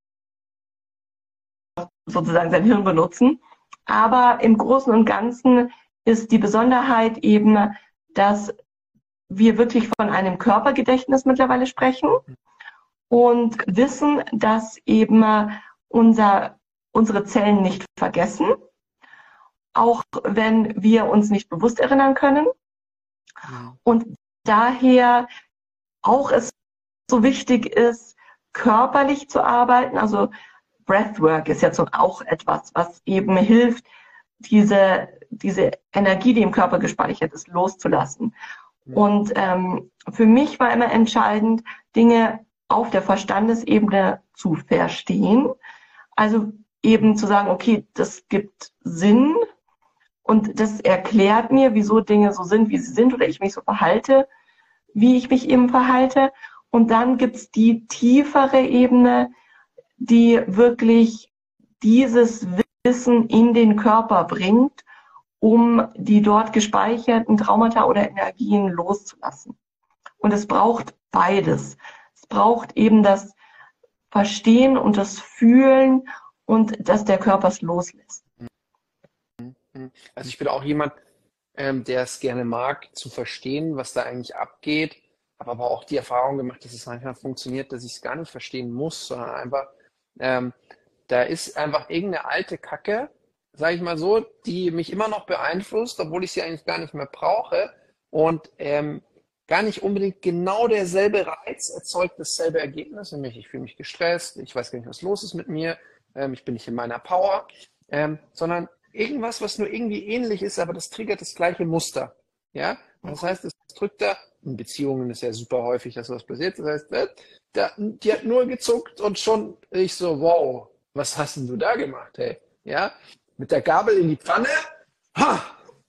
sozusagen sein Hirn benutzen. Aber im Großen und Ganzen ist die Besonderheit eben, dass wir wirklich von einem Körpergedächtnis mittlerweile sprechen und wissen, dass eben unser, unsere Zellen nicht vergessen, auch wenn wir uns nicht bewusst erinnern können. Und daher auch es so wichtig ist, körperlich zu arbeiten. Also Breathwork ist jetzt auch etwas, was eben hilft, diese, diese Energie, die im Körper gespeichert ist, loszulassen. Und ähm, für mich war immer entscheidend, Dinge auf der Verstandesebene zu verstehen. Also eben zu sagen, okay, das gibt Sinn und das erklärt mir, wieso Dinge so sind, wie sie sind oder ich mich so verhalte, wie ich mich eben verhalte. Und dann gibt's die tiefere Ebene, die wirklich dieses Wissen in den Körper bringt um die dort gespeicherten Traumata oder Energien loszulassen. Und es braucht beides. Es braucht eben das Verstehen und das Fühlen und dass der Körper es loslässt. Also ich bin auch jemand, ähm, der es gerne mag, zu verstehen, was da eigentlich abgeht, habe aber auch die Erfahrung gemacht, dass es manchmal funktioniert, dass ich es gar nicht verstehen muss, sondern einfach, ähm, da ist einfach irgendeine alte Kacke, sage ich mal so, die mich immer noch beeinflusst, obwohl ich sie eigentlich gar nicht mehr brauche und ähm, gar nicht unbedingt genau derselbe Reiz erzeugt dasselbe Ergebnis, nämlich ich fühle mich gestresst, ich weiß gar nicht, was los ist mit mir, ähm, ich bin nicht in meiner Power, ähm, sondern irgendwas, was nur irgendwie ähnlich ist, aber das triggert das gleiche Muster. Ja, das heißt, es drückt da, in Beziehungen ist ja super häufig, dass was passiert. Das heißt, äh, da, die hat nur gezuckt und schon ich so, wow, was hast denn du da gemacht, hey? Ja, mit der Gabel in die Pfanne. Ha!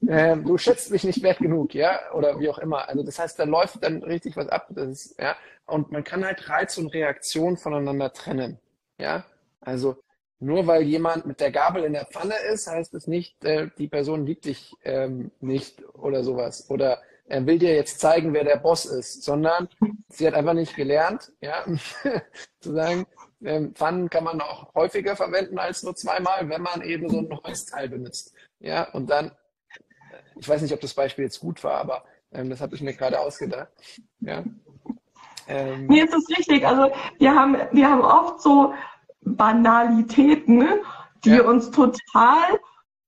Äh, du schätzt mich nicht wert genug, ja, oder wie auch immer. Also das heißt, da läuft dann richtig was ab. Das ist, ja, und man kann halt Reiz und Reaktion voneinander trennen, ja. Also nur weil jemand mit der Gabel in der Pfanne ist, heißt es nicht, äh, die Person liebt dich ähm, nicht oder sowas. Oder er will dir jetzt zeigen, wer der Boss ist, sondern sie hat einfach nicht gelernt, ja, zu sagen, Pfannen kann man auch häufiger verwenden als nur zweimal, wenn man eben so ein neues Teil benutzt. Ja, und dann, ich weiß nicht, ob das Beispiel jetzt gut war, aber ähm, das habe ich mir gerade ausgedacht. Ja. Ähm, nee, es ist richtig. Also wir haben, wir haben oft so Banalitäten, die ja. uns total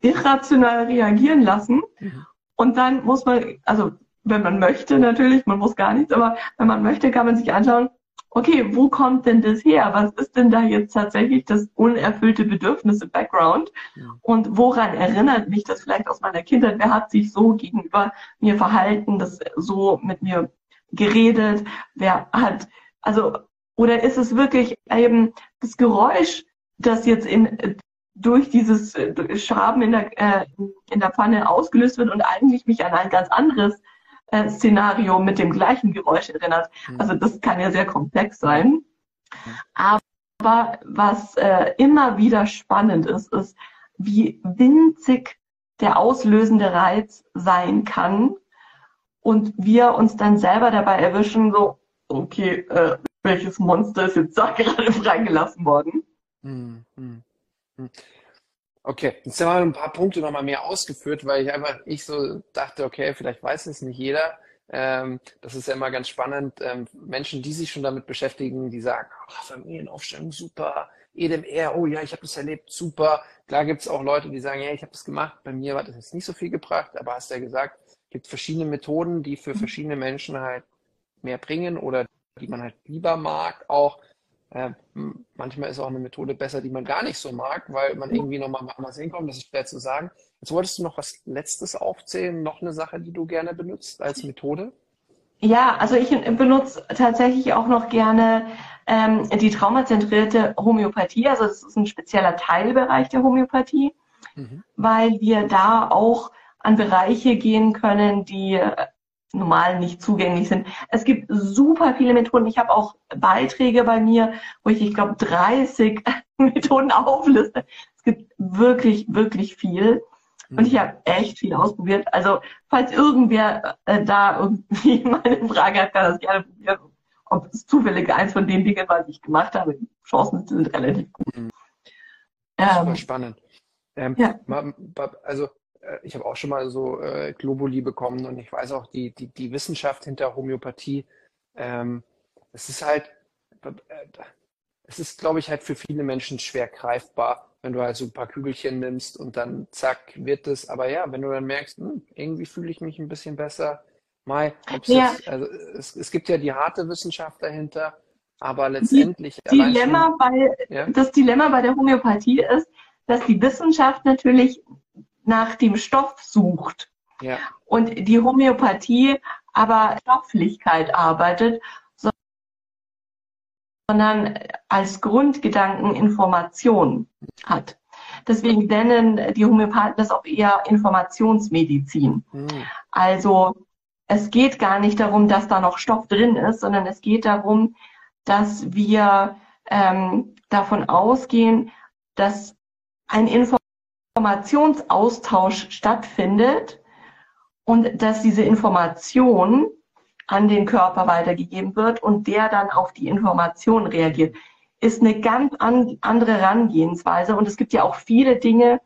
irrational reagieren lassen. Mhm. Und dann muss man, also wenn man möchte natürlich, man muss gar nichts, aber wenn man möchte, kann man sich anschauen, okay, wo kommt denn das her? Was ist denn da jetzt tatsächlich das unerfüllte Bedürfnis im Background? Ja. Und woran erinnert mich das vielleicht aus meiner Kindheit? Wer hat sich so gegenüber mir verhalten, das so mit mir geredet? Wer hat, also, oder ist es wirklich eben das Geräusch, das jetzt in, durch dieses Schaben in der, äh, in der Pfanne ausgelöst wird und eigentlich mich an ein ganz anderes äh, Szenario mit dem gleichen Geräusch erinnert. Mhm. Also das kann ja sehr komplex sein. Aber was äh, immer wieder spannend ist, ist, wie winzig der auslösende Reiz sein kann und wir uns dann selber dabei erwischen, so, okay, äh, welches Monster ist jetzt da gerade freigelassen worden? Hm, hm, hm. Okay, jetzt haben wir ein paar Punkte nochmal mehr ausgeführt, weil ich einfach, ich so dachte, okay, vielleicht weiß es nicht jeder. Ähm, das ist ja immer ganz spannend. Ähm, Menschen, die sich schon damit beschäftigen, die sagen, oh, Familienaufstellung, super, EDMR, oh ja, ich habe das erlebt, super. Klar gibt es auch Leute, die sagen, ja, ich habe das gemacht, bei mir hat das jetzt nicht so viel gebracht, aber hast ja gesagt, es gibt verschiedene Methoden, die für verschiedene Menschen halt mehr bringen oder die man halt lieber mag auch. Äh, manchmal ist auch eine Methode besser, die man gar nicht so mag, weil man irgendwie nochmal anders hinkommt. Das ist schwer zu sagen. Jetzt wolltest du noch was Letztes aufzählen, noch eine Sache, die du gerne benutzt als Methode? Ja, also ich benutze tatsächlich auch noch gerne ähm, die traumazentrierte Homöopathie. Also das ist ein spezieller Teilbereich der Homöopathie, mhm. weil wir da auch an Bereiche gehen können, die normal nicht zugänglich sind. Es gibt super viele Methoden. Ich habe auch Beiträge bei mir, wo ich, ich glaube, 30 Methoden aufliste. Es gibt wirklich, wirklich viel. Und ich habe echt viel ausprobiert. Also, falls irgendwer äh, da irgendwie meine Frage hat, kann das gerne probieren. Ob es zufällig eins von den Dingen was ich gemacht habe. Die Chancen sind relativ gut. Mhm. Ähm, spannend. Ähm, ja. Also, ich habe auch schon mal so äh, Globuli bekommen und ich weiß auch, die, die, die Wissenschaft hinter Homöopathie, ähm, es ist halt, äh, es ist, glaube ich, halt für viele Menschen schwer greifbar, wenn du halt so ein paar Kügelchen nimmst und dann zack, wird es. Aber ja, wenn du dann merkst, hm, irgendwie fühle ich mich ein bisschen besser, Mai, ja. Jetzt, also es, es gibt ja die harte Wissenschaft dahinter, aber letztendlich. Dilemma schon, bei, ja? Das Dilemma bei der Homöopathie ist, dass die Wissenschaft natürlich nach dem Stoff sucht. Ja. Und die Homöopathie aber Stofflichkeit arbeitet, sondern als Grundgedanken Information hat. Deswegen nennen die Homöopathen das auch eher Informationsmedizin. Mhm. Also es geht gar nicht darum, dass da noch Stoff drin ist, sondern es geht darum, dass wir ähm, davon ausgehen, dass ein Information Informationsaustausch stattfindet und dass diese Information an den Körper weitergegeben wird und der dann auf die Information reagiert, ist eine ganz an, andere Herangehensweise. Und es gibt ja auch viele Dinge,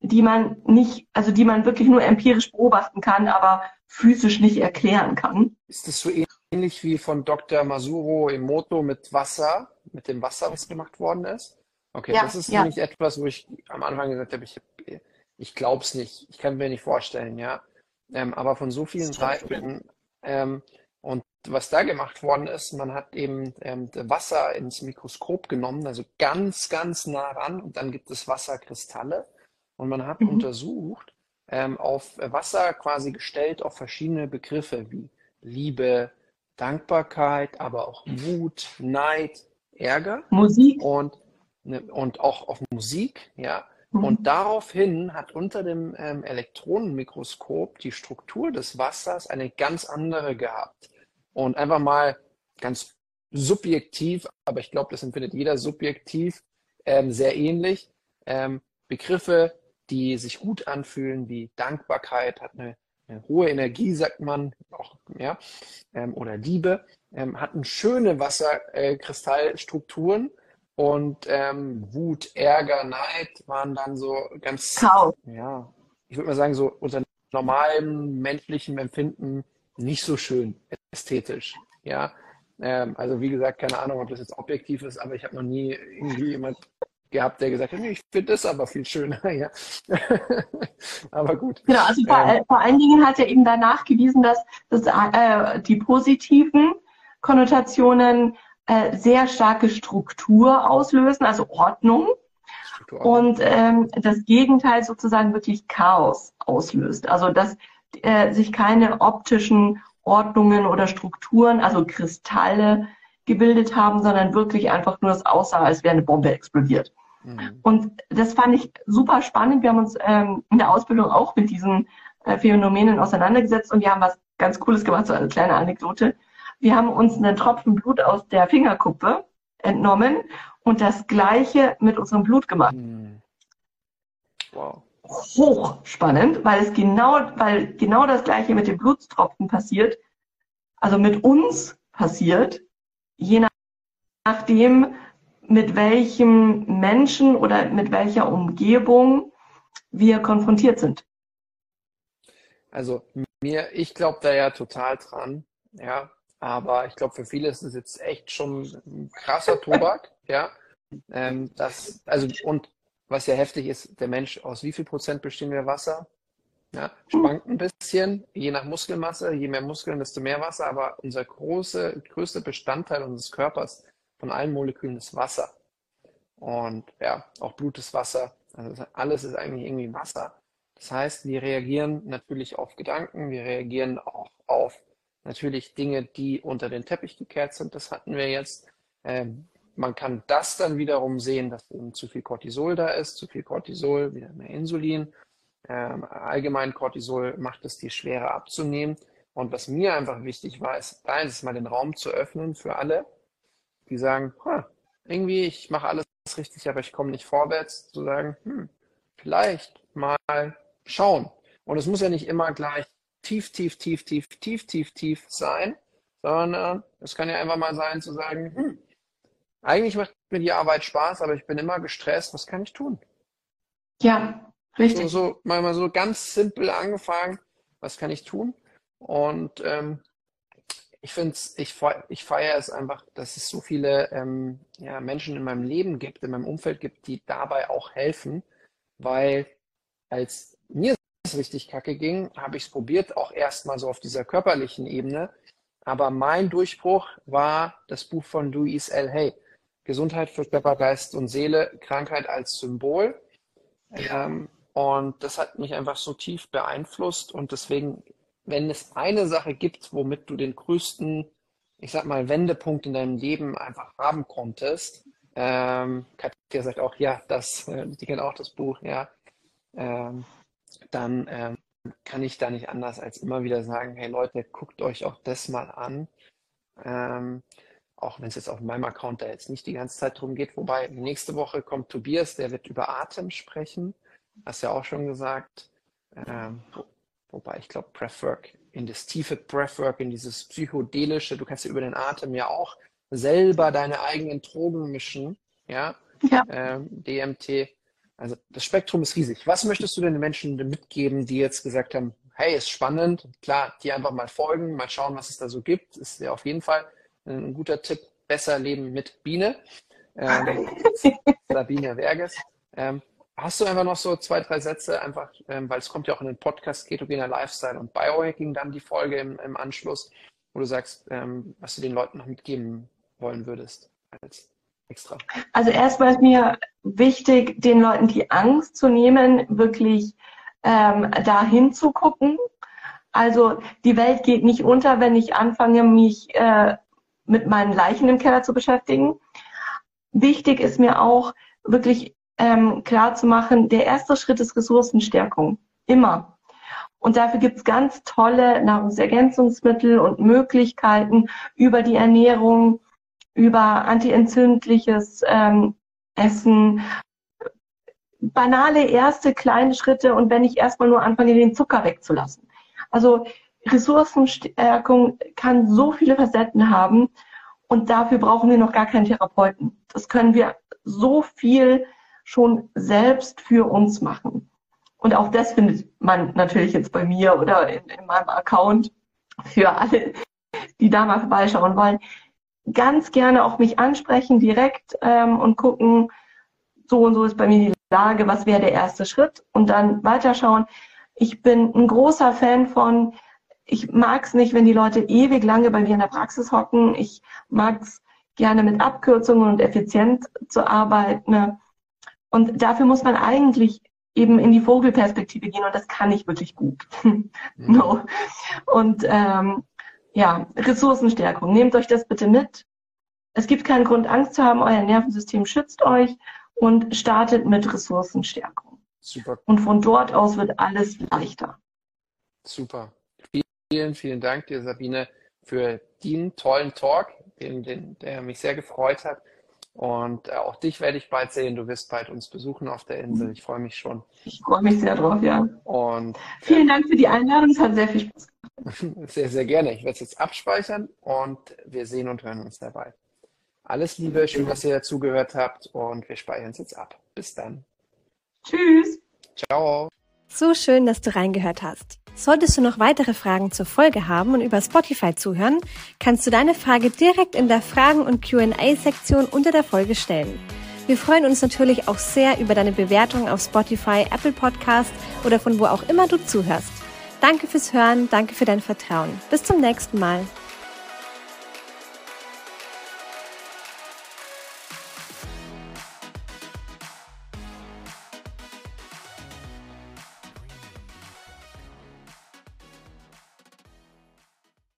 die man nicht, also die man wirklich nur empirisch beobachten kann, aber physisch nicht erklären kann. Ist das so ähnlich wie von Dr. Masuro Emoto mit Wasser, mit dem Wasser, was gemacht worden ist? Okay, ja, das ist ja. nämlich etwas, wo ich am Anfang gesagt habe, ich, ich glaube es nicht, ich kann mir nicht vorstellen, ja. Ähm, aber von so vielen Seiten ähm, und was da gemacht worden ist, man hat eben ähm, Wasser ins Mikroskop genommen, also ganz, ganz nah ran und dann gibt es Wasserkristalle und man hat mhm. untersucht, ähm, auf Wasser quasi gestellt auf verschiedene Begriffe wie Liebe, Dankbarkeit, aber auch Wut, Neid, Ärger. Musik. Und und auch auf Musik, ja. Mhm. Und daraufhin hat unter dem ähm, Elektronenmikroskop die Struktur des Wassers eine ganz andere gehabt. Und einfach mal ganz subjektiv, aber ich glaube, das empfindet jeder subjektiv, ähm, sehr ähnlich. Ähm, Begriffe, die sich gut anfühlen, wie Dankbarkeit, hat eine, eine hohe Energie, sagt man, auch, ja, ähm, oder Liebe, ähm, hatten schöne Wasserkristallstrukturen. Äh, und ähm, Wut, Ärger, Neid waren dann so ganz, Kau. ja, ich würde mal sagen, so unter normalem menschlichem Empfinden nicht so schön ästhetisch. Ja, ähm, also wie gesagt, keine Ahnung, ob das jetzt objektiv ist, aber ich habe noch nie irgendwie jemand gehabt, der gesagt hat, nee, ich finde das aber viel schöner. Ja. aber gut. Genau, also vor, ähm, vor, allen Dingen hat er eben danach gewiesen, dass, dass äh, die positiven Konnotationen äh, sehr starke Struktur auslösen, also Ordnung. Und ähm, das Gegenteil sozusagen wirklich Chaos auslöst. Also dass äh, sich keine optischen Ordnungen oder Strukturen, also Kristalle gebildet haben, sondern wirklich einfach nur es aussah, als wäre eine Bombe explodiert. Mhm. Und das fand ich super spannend. Wir haben uns ähm, in der Ausbildung auch mit diesen äh, Phänomenen auseinandergesetzt und wir haben was ganz Cooles gemacht, so eine kleine Anekdote. Wir haben uns einen Tropfen Blut aus der Fingerkuppe entnommen und das Gleiche mit unserem Blut gemacht. Hm. wow. hochspannend, weil es genau, weil genau das Gleiche mit den Blutstropfen passiert, also mit uns passiert, je nachdem, mit welchem Menschen oder mit welcher Umgebung wir konfrontiert sind. Also mir, ich glaube da ja total dran, ja, aber ich glaube für viele ist es jetzt echt schon ein krasser Tobak, ja. Ähm, das, also und was ja heftig ist, der Mensch, aus wie viel Prozent bestehen wir Wasser? Ja, schwankt ein bisschen, je nach Muskelmasse, je mehr Muskeln, desto mehr Wasser, aber unser große, größter Bestandteil unseres Körpers von allen Molekülen ist Wasser. Und ja, auch Blut ist Wasser. Also alles ist eigentlich irgendwie Wasser. Das heißt, wir reagieren natürlich auf Gedanken, wir reagieren auch auf natürlich Dinge, die unter den Teppich gekehrt sind. Das hatten wir jetzt. Ähm, man kann das dann wiederum sehen, dass eben zu viel Cortisol da ist, zu viel Cortisol, wieder mehr Insulin. Ähm, allgemein Cortisol macht es dir schwerer abzunehmen. Und was mir einfach wichtig war, ist, eins mal den Raum zu öffnen für alle, die sagen, irgendwie, ich mache alles richtig, aber ich komme nicht vorwärts, zu sagen, hm, vielleicht mal schauen. Und es muss ja nicht immer gleich tief, tief, tief, tief, tief, tief, tief sein, sondern es kann ja einfach mal sein zu sagen, hm, eigentlich macht mir die Arbeit Spaß, aber ich bin immer gestresst, was kann ich tun? Ja, richtig. So, so mal so ganz simpel angefangen, was kann ich tun? Und ähm, ich finde es, ich, ich feiere es einfach, dass es so viele ähm, ja, Menschen in meinem Leben gibt, in meinem Umfeld gibt, die dabei auch helfen, weil als mir es richtig kacke ging, habe ich es probiert, auch erstmal so auf dieser körperlichen Ebene. Aber mein Durchbruch war das Buch von Louise L. Hay. Gesundheit für Körper, Geist und Seele, Krankheit als Symbol. Ja. Ähm, und das hat mich einfach so tief beeinflusst. Und deswegen, wenn es eine Sache gibt, womit du den größten, ich sag mal, Wendepunkt in deinem Leben einfach haben konntest, ähm, Katja sagt auch, ja, das, äh, die kennt auch das Buch, ja, ähm, dann ähm, kann ich da nicht anders als immer wieder sagen, hey Leute, guckt euch auch das mal an. Ähm, auch wenn es jetzt auf meinem Account da jetzt nicht die ganze Zeit drum geht. Wobei nächste Woche kommt Tobias, der wird über Atem sprechen. Hast ja auch schon gesagt. Ähm, wo, wobei ich glaube, Breathwork, in das tiefe Breathwork, in dieses psychedelische, du kannst ja über den Atem ja auch selber deine eigenen Drogen mischen. Ja. ja. Ähm, DMT. Also das Spektrum ist riesig. Was möchtest du den Menschen mitgeben, die jetzt gesagt haben, hey, ist spannend, klar, die einfach mal folgen, mal schauen, was es da so gibt, ist ja auf jeden Fall ein guter Tipp, besser leben mit Biene. Ähm, Sabine Werges. Ähm, hast du einfach noch so zwei, drei Sätze, einfach, ähm, weil es kommt ja auch in den Podcast Ketogener Lifestyle und Biohacking dann die Folge im, im Anschluss, wo du sagst, ähm, was du den Leuten noch mitgeben wollen würdest als extra. Also erstmal ist mir wichtig, den Leuten die Angst zu nehmen, wirklich ähm, dahin zu gucken. Also die Welt geht nicht unter, wenn ich anfange, mich äh, mit meinen Leichen im Keller zu beschäftigen. Wichtig ist mir auch wirklich ähm, klar zu machen, der erste Schritt ist Ressourcenstärkung. Immer. Und dafür gibt es ganz tolle Nahrungsergänzungsmittel und Möglichkeiten über die Ernährung, über antientzündliches ähm, Essen, banale erste kleine Schritte und wenn ich erstmal nur anfange, den Zucker wegzulassen. Also Ressourcenstärkung kann so viele Facetten haben und dafür brauchen wir noch gar keinen Therapeuten. Das können wir so viel schon selbst für uns machen. Und auch das findet man natürlich jetzt bei mir oder in, in meinem Account für alle, die da mal vorbeischauen wollen. Ganz gerne auch mich ansprechen direkt ähm, und gucken, so und so ist bei mir die Lage, was wäre der erste Schritt und dann weiterschauen. Ich bin ein großer Fan von, ich mag es nicht, wenn die Leute ewig lange bei mir in der Praxis hocken. Ich mag es gerne mit Abkürzungen und effizient zu arbeiten. Ne? Und dafür muss man eigentlich eben in die Vogelperspektive gehen und das kann ich wirklich gut. Mhm. no. Und ähm, ja, Ressourcenstärkung. Nehmt euch das bitte mit. Es gibt keinen Grund, Angst zu haben. Euer Nervensystem schützt euch und startet mit Ressourcenstärkung. Super. Und von dort aus wird alles leichter. Super. Vielen, vielen Dank dir, Sabine, für den tollen Talk, den, den, der mich sehr gefreut hat. Und äh, auch dich werde ich bald sehen. Du wirst bald uns besuchen auf der Insel. Ich freue mich schon. Ich freue mich sehr drauf, ja. Und vielen Dank für die Einladung. Es hat sehr viel Spaß gemacht. Sehr, sehr gerne. Ich werde es jetzt abspeichern und wir sehen und hören uns dabei. Alles Liebe, schön, dass ihr dazugehört habt und wir speichern es jetzt ab. Bis dann. Tschüss. Ciao. So schön, dass du reingehört hast. Solltest du noch weitere Fragen zur Folge haben und über Spotify zuhören, kannst du deine Frage direkt in der Fragen- und QA-Sektion unter der Folge stellen. Wir freuen uns natürlich auch sehr über deine Bewertung auf Spotify, Apple Podcast oder von wo auch immer du zuhörst. Danke fürs Hören, danke für dein Vertrauen. Bis zum nächsten Mal.